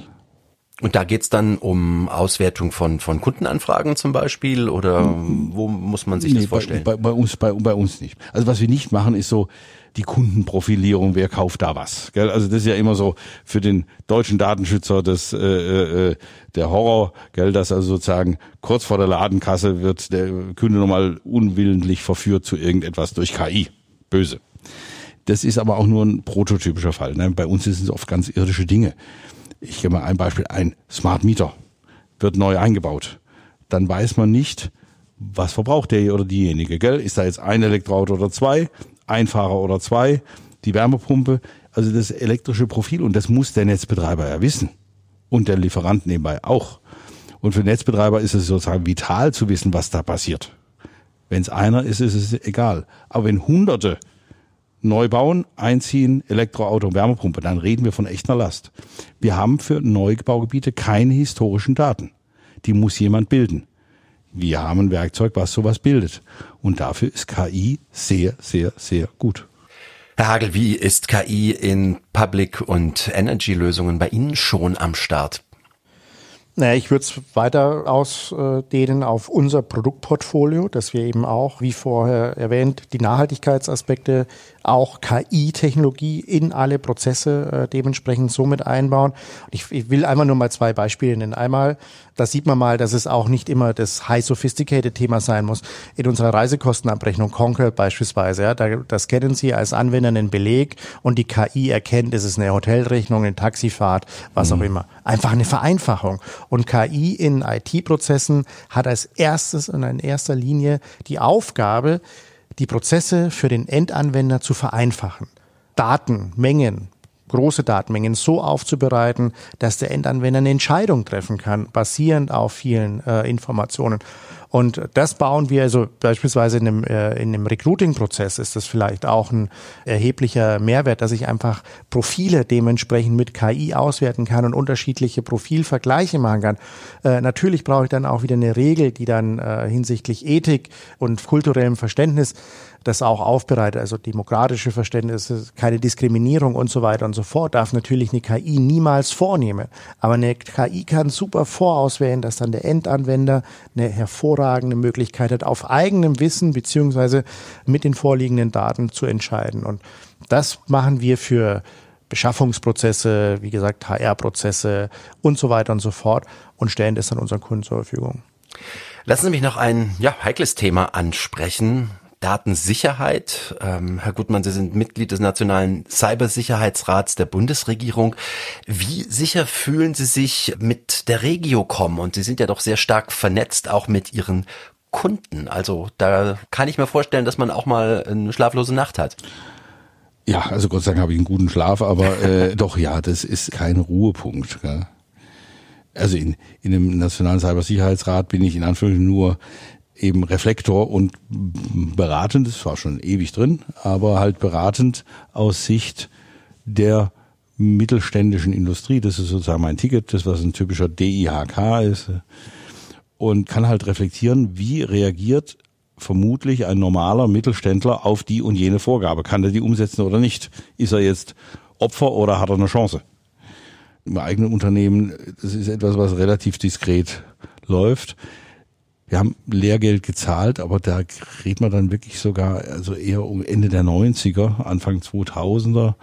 Und da geht's dann um Auswertung von, von Kundenanfragen zum Beispiel oder wo muss man sich nee, das vorstellen? Bei, bei, uns, bei, bei uns nicht. Also was wir nicht machen, ist so die Kundenprofilierung, wer kauft da was. Gell? Also das ist ja immer so für den deutschen Datenschützer das, äh, äh, der Horror, gell? dass also sozusagen kurz vor der Ladenkasse wird der Kunde nochmal unwillentlich verführt zu irgendetwas durch KI. Böse. Das ist aber auch nur ein prototypischer Fall. Ne? Bei uns sind es oft ganz irdische Dinge ich gebe mal ein Beispiel, ein Smart Meter wird neu eingebaut. Dann weiß man nicht, was verbraucht der oder diejenige, gell? Ist da jetzt ein Elektroauto oder zwei, ein Fahrer oder zwei, die Wärmepumpe, also das elektrische Profil und das muss der Netzbetreiber ja wissen. Und der Lieferant nebenbei auch. Und für Netzbetreiber ist es sozusagen vital zu wissen, was da passiert. Wenn es einer ist, ist es egal. Aber wenn Hunderte neu bauen, einziehen, Elektroauto, Wärmepumpe, dann reden wir von echter Last. Wir haben für Neubaugebiete keine historischen Daten. Die muss jemand bilden. Wir haben ein Werkzeug, was sowas bildet. Und dafür ist KI sehr, sehr, sehr gut. Herr Hagel, wie ist KI in Public- und Energy-Lösungen bei Ihnen schon am Start? Naja, ich würde es weiter ausdehnen auf unser Produktportfolio, dass wir eben auch, wie vorher erwähnt, die Nachhaltigkeitsaspekte, auch KI-Technologie in alle Prozesse äh, dementsprechend so mit einbauen. Ich, ich will einmal nur mal zwei Beispiele nennen. Einmal da sieht man mal, dass es auch nicht immer das high sophisticated Thema sein muss. In unserer Reisekostenabrechnung Concur beispielsweise, ja, da, das kennen Sie als Anwender einen Beleg und die KI erkennt, ist es eine Hotelrechnung, eine Taxifahrt, was mhm. auch immer. Einfach eine Vereinfachung. Und KI in IT-Prozessen hat als erstes und in erster Linie die Aufgabe, die Prozesse für den Endanwender zu vereinfachen. Daten, Mengen, große Datenmengen so aufzubereiten, dass der Endanwender eine Entscheidung treffen kann, basierend auf vielen äh, Informationen. Und das bauen wir also beispielsweise in einem, äh, in einem Recruiting-Prozess ist das vielleicht auch ein erheblicher Mehrwert, dass ich einfach Profile dementsprechend mit KI auswerten kann und unterschiedliche Profilvergleiche machen kann. Äh, natürlich brauche ich dann auch wieder eine Regel, die dann äh, hinsichtlich Ethik und kulturellem Verständnis das auch aufbereitet, also demokratische Verständnisse, keine Diskriminierung und so weiter und so fort, darf natürlich eine KI niemals vornehmen. Aber eine KI kann super vorauswählen, dass dann der Endanwender eine hervorragende Möglichkeit hat, auf eigenem Wissen beziehungsweise mit den vorliegenden Daten zu entscheiden. Und das machen wir für Beschaffungsprozesse, wie gesagt, HR-Prozesse und so weiter und so fort und stellen das dann unseren Kunden zur Verfügung. Lassen Sie mich noch ein ja, heikles Thema ansprechen. Datensicherheit. Ähm, Herr Gutmann, Sie sind Mitglied des Nationalen Cybersicherheitsrats der Bundesregierung. Wie sicher fühlen Sie sich mit der Regiocom? Und Sie sind ja doch sehr stark vernetzt, auch mit Ihren Kunden. Also da kann ich mir vorstellen, dass man auch mal eine schlaflose Nacht hat. Ja, also Gott sei Dank habe ich einen guten Schlaf, aber <laughs> äh, doch ja, das ist kein Ruhepunkt. Gell? Also in, in dem Nationalen Cybersicherheitsrat bin ich in Anführungszeichen nur eben Reflektor und beratend, das war schon ewig drin, aber halt beratend aus Sicht der mittelständischen Industrie. Das ist sozusagen mein Ticket, das was ein typischer DIHK ist. Und kann halt reflektieren, wie reagiert vermutlich ein normaler Mittelständler auf die und jene Vorgabe. Kann er die umsetzen oder nicht? Ist er jetzt Opfer oder hat er eine Chance? Im eigenen Unternehmen, das ist etwas, was relativ diskret läuft. Wir haben Lehrgeld gezahlt, aber da redet man dann wirklich sogar, also eher um Ende der 90er, Anfang 2000er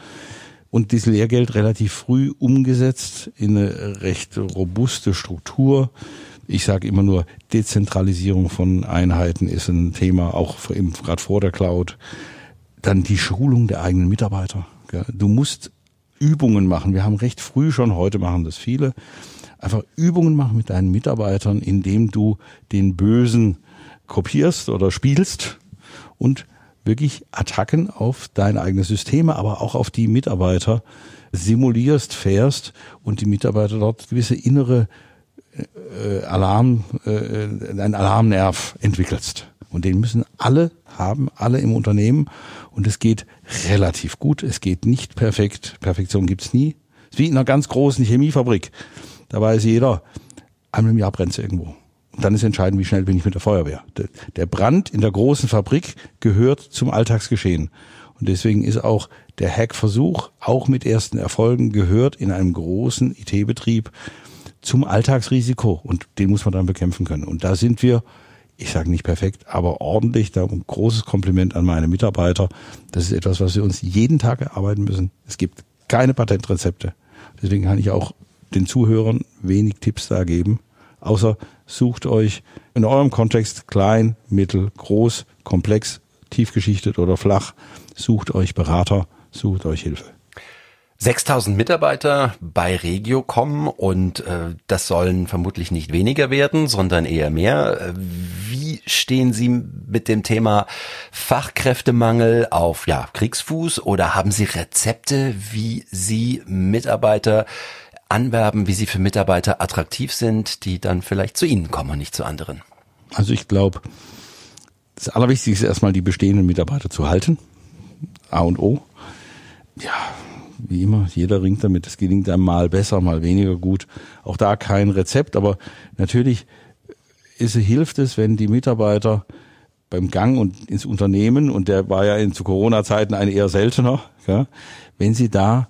und dieses Lehrgeld relativ früh umgesetzt in eine recht robuste Struktur. Ich sage immer nur, Dezentralisierung von Einheiten ist ein Thema, auch gerade vor der Cloud. Dann die Schulung der eigenen Mitarbeiter. Du musst Übungen machen. Wir haben recht früh schon, heute machen das viele, einfach Übungen machen mit deinen Mitarbeitern, indem du den Bösen kopierst oder spielst und wirklich Attacken auf deine eigenen Systeme, aber auch auf die Mitarbeiter simulierst, fährst und die Mitarbeiter dort gewisse innere äh, Alarm, äh, einen Alarmnerv entwickelst. Und den müssen alle haben, alle im Unternehmen. Und es geht relativ gut. Es geht nicht perfekt. Perfektion gibt's nie. Es ist wie in einer ganz großen Chemiefabrik. Da weiß jeder, einmal im Jahr brennt irgendwo. Und dann ist entscheidend, wie schnell bin ich mit der Feuerwehr. Der Brand in der großen Fabrik gehört zum Alltagsgeschehen. Und deswegen ist auch der Hackversuch, auch mit ersten Erfolgen, gehört in einem großen IT-Betrieb zum Alltagsrisiko. Und den muss man dann bekämpfen können. Und da sind wir, ich sage nicht perfekt, aber ordentlich. Da ein großes Kompliment an meine Mitarbeiter. Das ist etwas, was wir uns jeden Tag erarbeiten müssen. Es gibt keine Patentrezepte. Deswegen kann ich auch den Zuhörern wenig Tipps da geben außer sucht euch in eurem Kontext klein, mittel, groß, komplex, tiefgeschichtet oder flach, sucht euch Berater, sucht euch Hilfe. 6000 Mitarbeiter bei Regio kommen und äh, das sollen vermutlich nicht weniger werden, sondern eher mehr. Wie stehen Sie mit dem Thema Fachkräftemangel auf ja, Kriegsfuß oder haben Sie Rezepte, wie Sie Mitarbeiter anwerben, wie sie für Mitarbeiter attraktiv sind, die dann vielleicht zu Ihnen kommen und nicht zu anderen? Also ich glaube, das Allerwichtigste ist erstmal die bestehenden Mitarbeiter zu halten. A und O. Ja, wie immer, jeder ringt damit. Es gelingt einem mal besser, mal weniger gut. Auch da kein Rezept, aber natürlich ist, hilft es, wenn die Mitarbeiter beim Gang und ins Unternehmen, und der war ja in zu Corona-Zeiten ein eher seltener, ja, wenn sie da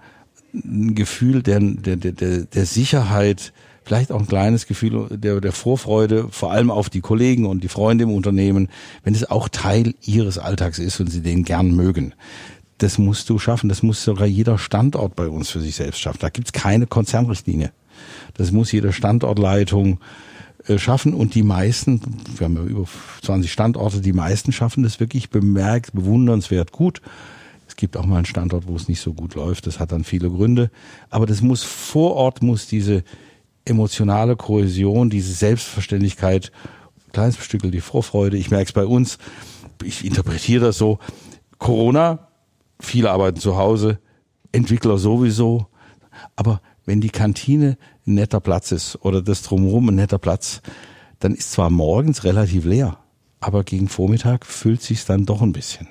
ein Gefühl der, der, der, der Sicherheit, vielleicht auch ein kleines Gefühl der, der Vorfreude, vor allem auf die Kollegen und die Freunde im Unternehmen, wenn es auch Teil ihres Alltags ist und sie den gern mögen. Das musst du schaffen. Das muss sogar jeder Standort bei uns für sich selbst schaffen. Da gibt's keine Konzernrichtlinie. Das muss jede Standortleitung äh, schaffen und die meisten, wir haben ja über 20 Standorte, die meisten schaffen das wirklich bemerkt, bewundernswert gut. Es gibt auch mal einen Standort, wo es nicht so gut läuft. Das hat dann viele Gründe. Aber das muss vor Ort muss diese emotionale Kohäsion, diese Selbstverständlichkeit, kleines Stückel die Vorfreude. Ich merke es bei uns. Ich interpretiere das so. Corona, viele arbeiten zu Hause, Entwickler sowieso. Aber wenn die Kantine ein netter Platz ist oder das drumherum ein netter Platz, dann ist zwar morgens relativ leer, aber gegen Vormittag füllt sich dann doch ein bisschen.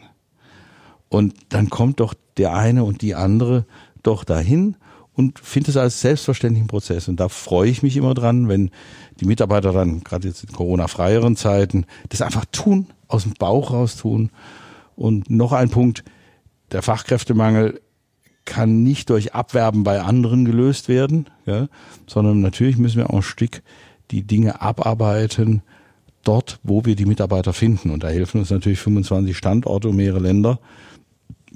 Und dann kommt doch der eine und die andere doch dahin und finde es als selbstverständlichen Prozess. Und da freue ich mich immer dran, wenn die Mitarbeiter dann, gerade jetzt in Corona-freieren Zeiten, das einfach tun, aus dem Bauch raus tun. Und noch ein Punkt, der Fachkräftemangel kann nicht durch Abwerben bei anderen gelöst werden, ja, sondern natürlich müssen wir auch ein Stück die Dinge abarbeiten, dort, wo wir die Mitarbeiter finden. Und da helfen uns natürlich 25 Standorte und mehrere Länder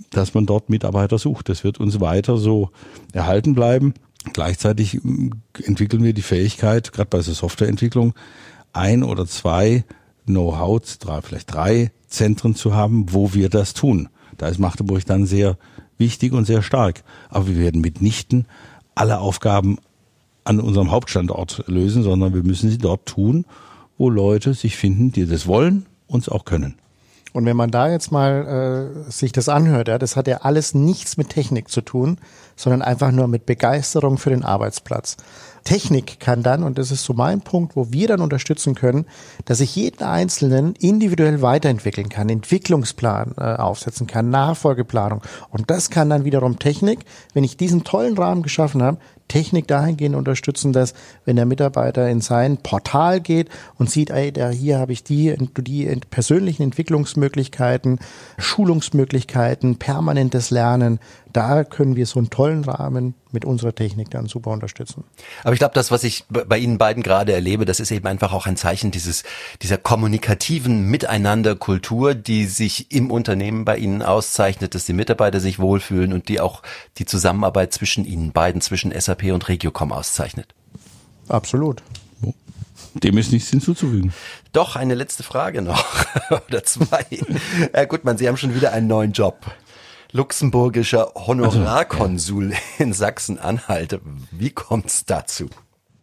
dass man dort Mitarbeiter sucht. Das wird uns weiter so erhalten bleiben. Gleichzeitig ähm, entwickeln wir die Fähigkeit, gerade bei der Softwareentwicklung, ein oder zwei Know-how, vielleicht drei Zentren zu haben, wo wir das tun. Da ist Magdeburg dann sehr wichtig und sehr stark. Aber wir werden mitnichten alle Aufgaben an unserem Hauptstandort lösen, sondern wir müssen sie dort tun, wo Leute sich finden, die das wollen und es auch können. Und wenn man da jetzt mal äh, sich das anhört, ja, das hat ja alles nichts mit Technik zu tun, sondern einfach nur mit Begeisterung für den Arbeitsplatz. Technik kann dann, und das ist so mein Punkt, wo wir dann unterstützen können, dass ich jeden Einzelnen individuell weiterentwickeln kann, Entwicklungsplan äh, aufsetzen kann, Nachfolgeplanung. Und das kann dann wiederum Technik, wenn ich diesen tollen Rahmen geschaffen habe, Technik dahingehend unterstützen, dass wenn der Mitarbeiter in sein Portal geht und sieht, ey, da hier habe ich die, die persönlichen Entwicklungsmöglichkeiten, Schulungsmöglichkeiten, permanentes Lernen, da können wir so einen tollen Rahmen mit unserer Technik dann super unterstützen. Aber ich glaube, das, was ich bei Ihnen beiden gerade erlebe, das ist eben einfach auch ein Zeichen dieses, dieser kommunikativen Miteinanderkultur, die sich im Unternehmen bei Ihnen auszeichnet, dass die Mitarbeiter sich wohlfühlen und die auch die Zusammenarbeit zwischen Ihnen beiden, zwischen SAP und Regiocom auszeichnet. Absolut. Dem ist nichts hinzuzufügen. Doch, eine letzte Frage noch. <laughs> Oder zwei. <laughs> Herr Gutmann, Sie haben schon wieder einen neuen Job luxemburgischer Honorarkonsul also, ja. in Sachsen-Anhalt. Wie kommt's dazu?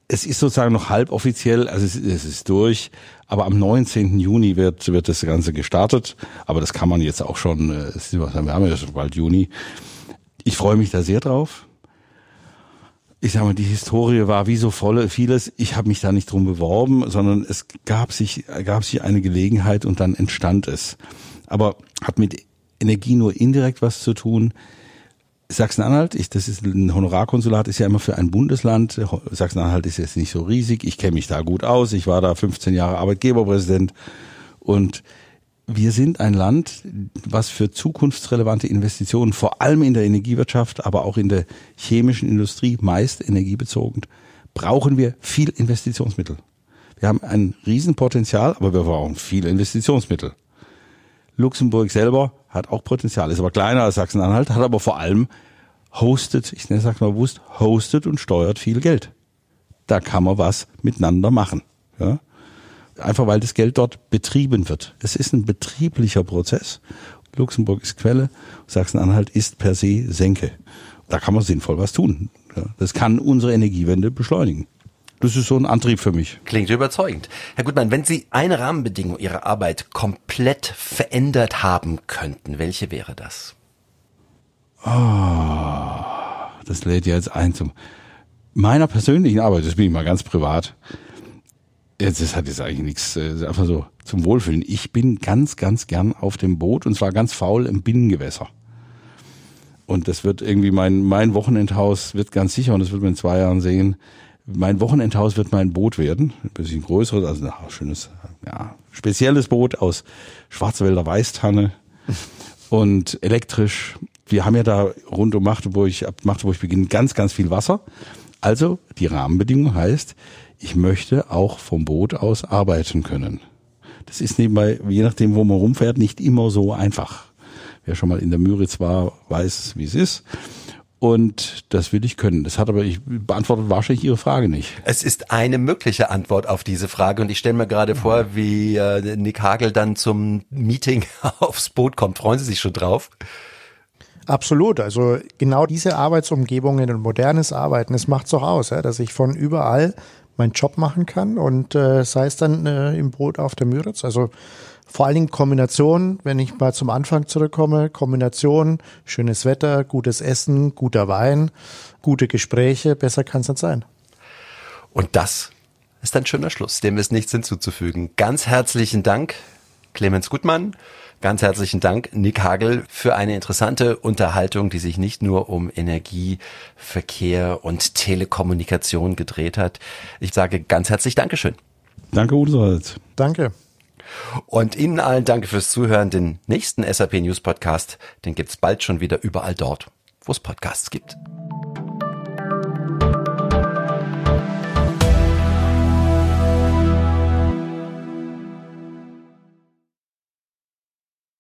Es ist sozusagen noch halboffiziell, also es, es ist durch, aber am 19. Juni wird, wird das Ganze gestartet. Aber das kann man jetzt auch schon, äh, wir haben ja schon bald Juni. Ich freue mich da sehr drauf. Ich sage mal, die Historie war wie so voll vieles. Ich habe mich da nicht drum beworben, sondern es gab sich, gab sich eine Gelegenheit und dann entstand es. Aber hat mit Energie nur indirekt was zu tun. Sachsen-Anhalt, ich, das ist ein Honorarkonsulat, ist ja immer für ein Bundesland. Sachsen-Anhalt ist jetzt nicht so riesig. Ich kenne mich da gut aus. Ich war da 15 Jahre Arbeitgeberpräsident. Und wir sind ein Land, was für zukunftsrelevante Investitionen, vor allem in der Energiewirtschaft, aber auch in der chemischen Industrie, meist energiebezogen, brauchen wir viel Investitionsmittel. Wir haben ein Riesenpotenzial, aber wir brauchen viel Investitionsmittel. Luxemburg selber hat auch Potenzial, ist aber kleiner als Sachsen-Anhalt, hat aber vor allem hostet, ich nenne mal bewusst, hostet und steuert viel Geld. Da kann man was miteinander machen. Ja? Einfach weil das Geld dort betrieben wird. Es ist ein betrieblicher Prozess. Luxemburg ist Quelle, Sachsen-Anhalt ist per se Senke. Da kann man sinnvoll was tun. Ja? Das kann unsere Energiewende beschleunigen. Das ist so ein Antrieb für mich. Klingt überzeugend. Herr Gutmann, wenn Sie eine Rahmenbedingung Ihrer Arbeit komplett verändert haben könnten, welche wäre das? Oh, das lädt ja jetzt ein zum meiner persönlichen Arbeit, das bin ich mal ganz privat. Jetzt, das hat jetzt eigentlich nichts, ist einfach so zum Wohlfühlen. Ich bin ganz, ganz gern auf dem Boot und zwar ganz faul im Binnengewässer. Und das wird irgendwie mein, mein Wochenendhaus wird ganz sicher, und das wird man in zwei Jahren sehen, mein Wochenendhaus wird mein Boot werden, ein bisschen größeres, also ein schönes, ja, spezielles Boot aus Schwarzwälder Weißtanne <laughs> und elektrisch. Wir haben ja da rund um Magdeburg, ab Magdeburg beginnt ganz, ganz viel Wasser. Also die Rahmenbedingung heißt, ich möchte auch vom Boot aus arbeiten können. Das ist nebenbei, je nachdem, wo man rumfährt, nicht immer so einfach. Wer schon mal in der Müritz war, weiß, wie es ist. Und das will ich können. Das hat aber, ich beantwortet wahrscheinlich Ihre Frage nicht. Es ist eine mögliche Antwort auf diese Frage und ich stelle mir gerade vor, wie äh, Nick Hagel dann zum Meeting <laughs> aufs Boot kommt. Freuen Sie sich schon drauf? Absolut. Also genau diese Arbeitsumgebungen und modernes Arbeiten, das macht's doch aus, ja, dass ich von überall meinen Job machen kann und äh, sei es dann äh, im Boot auf der Müritz. Also vor allen Dingen Kombination, wenn ich mal zum Anfang zurückkomme, Kombination, schönes Wetter, gutes Essen, guter Wein, gute Gespräche, besser kann es nicht sein. Und das ist ein schöner Schluss, dem ist nichts hinzuzufügen. Ganz herzlichen Dank, Clemens Gutmann. Ganz herzlichen Dank, Nick Hagel, für eine interessante Unterhaltung, die sich nicht nur um Energie, Verkehr und Telekommunikation gedreht hat. Ich sage ganz herzlich Dankeschön. Danke, Uwe. Danke. Und Ihnen allen danke fürs Zuhören. Den nächsten SAP News Podcast, den gibt's bald schon wieder überall dort, wo es Podcasts gibt.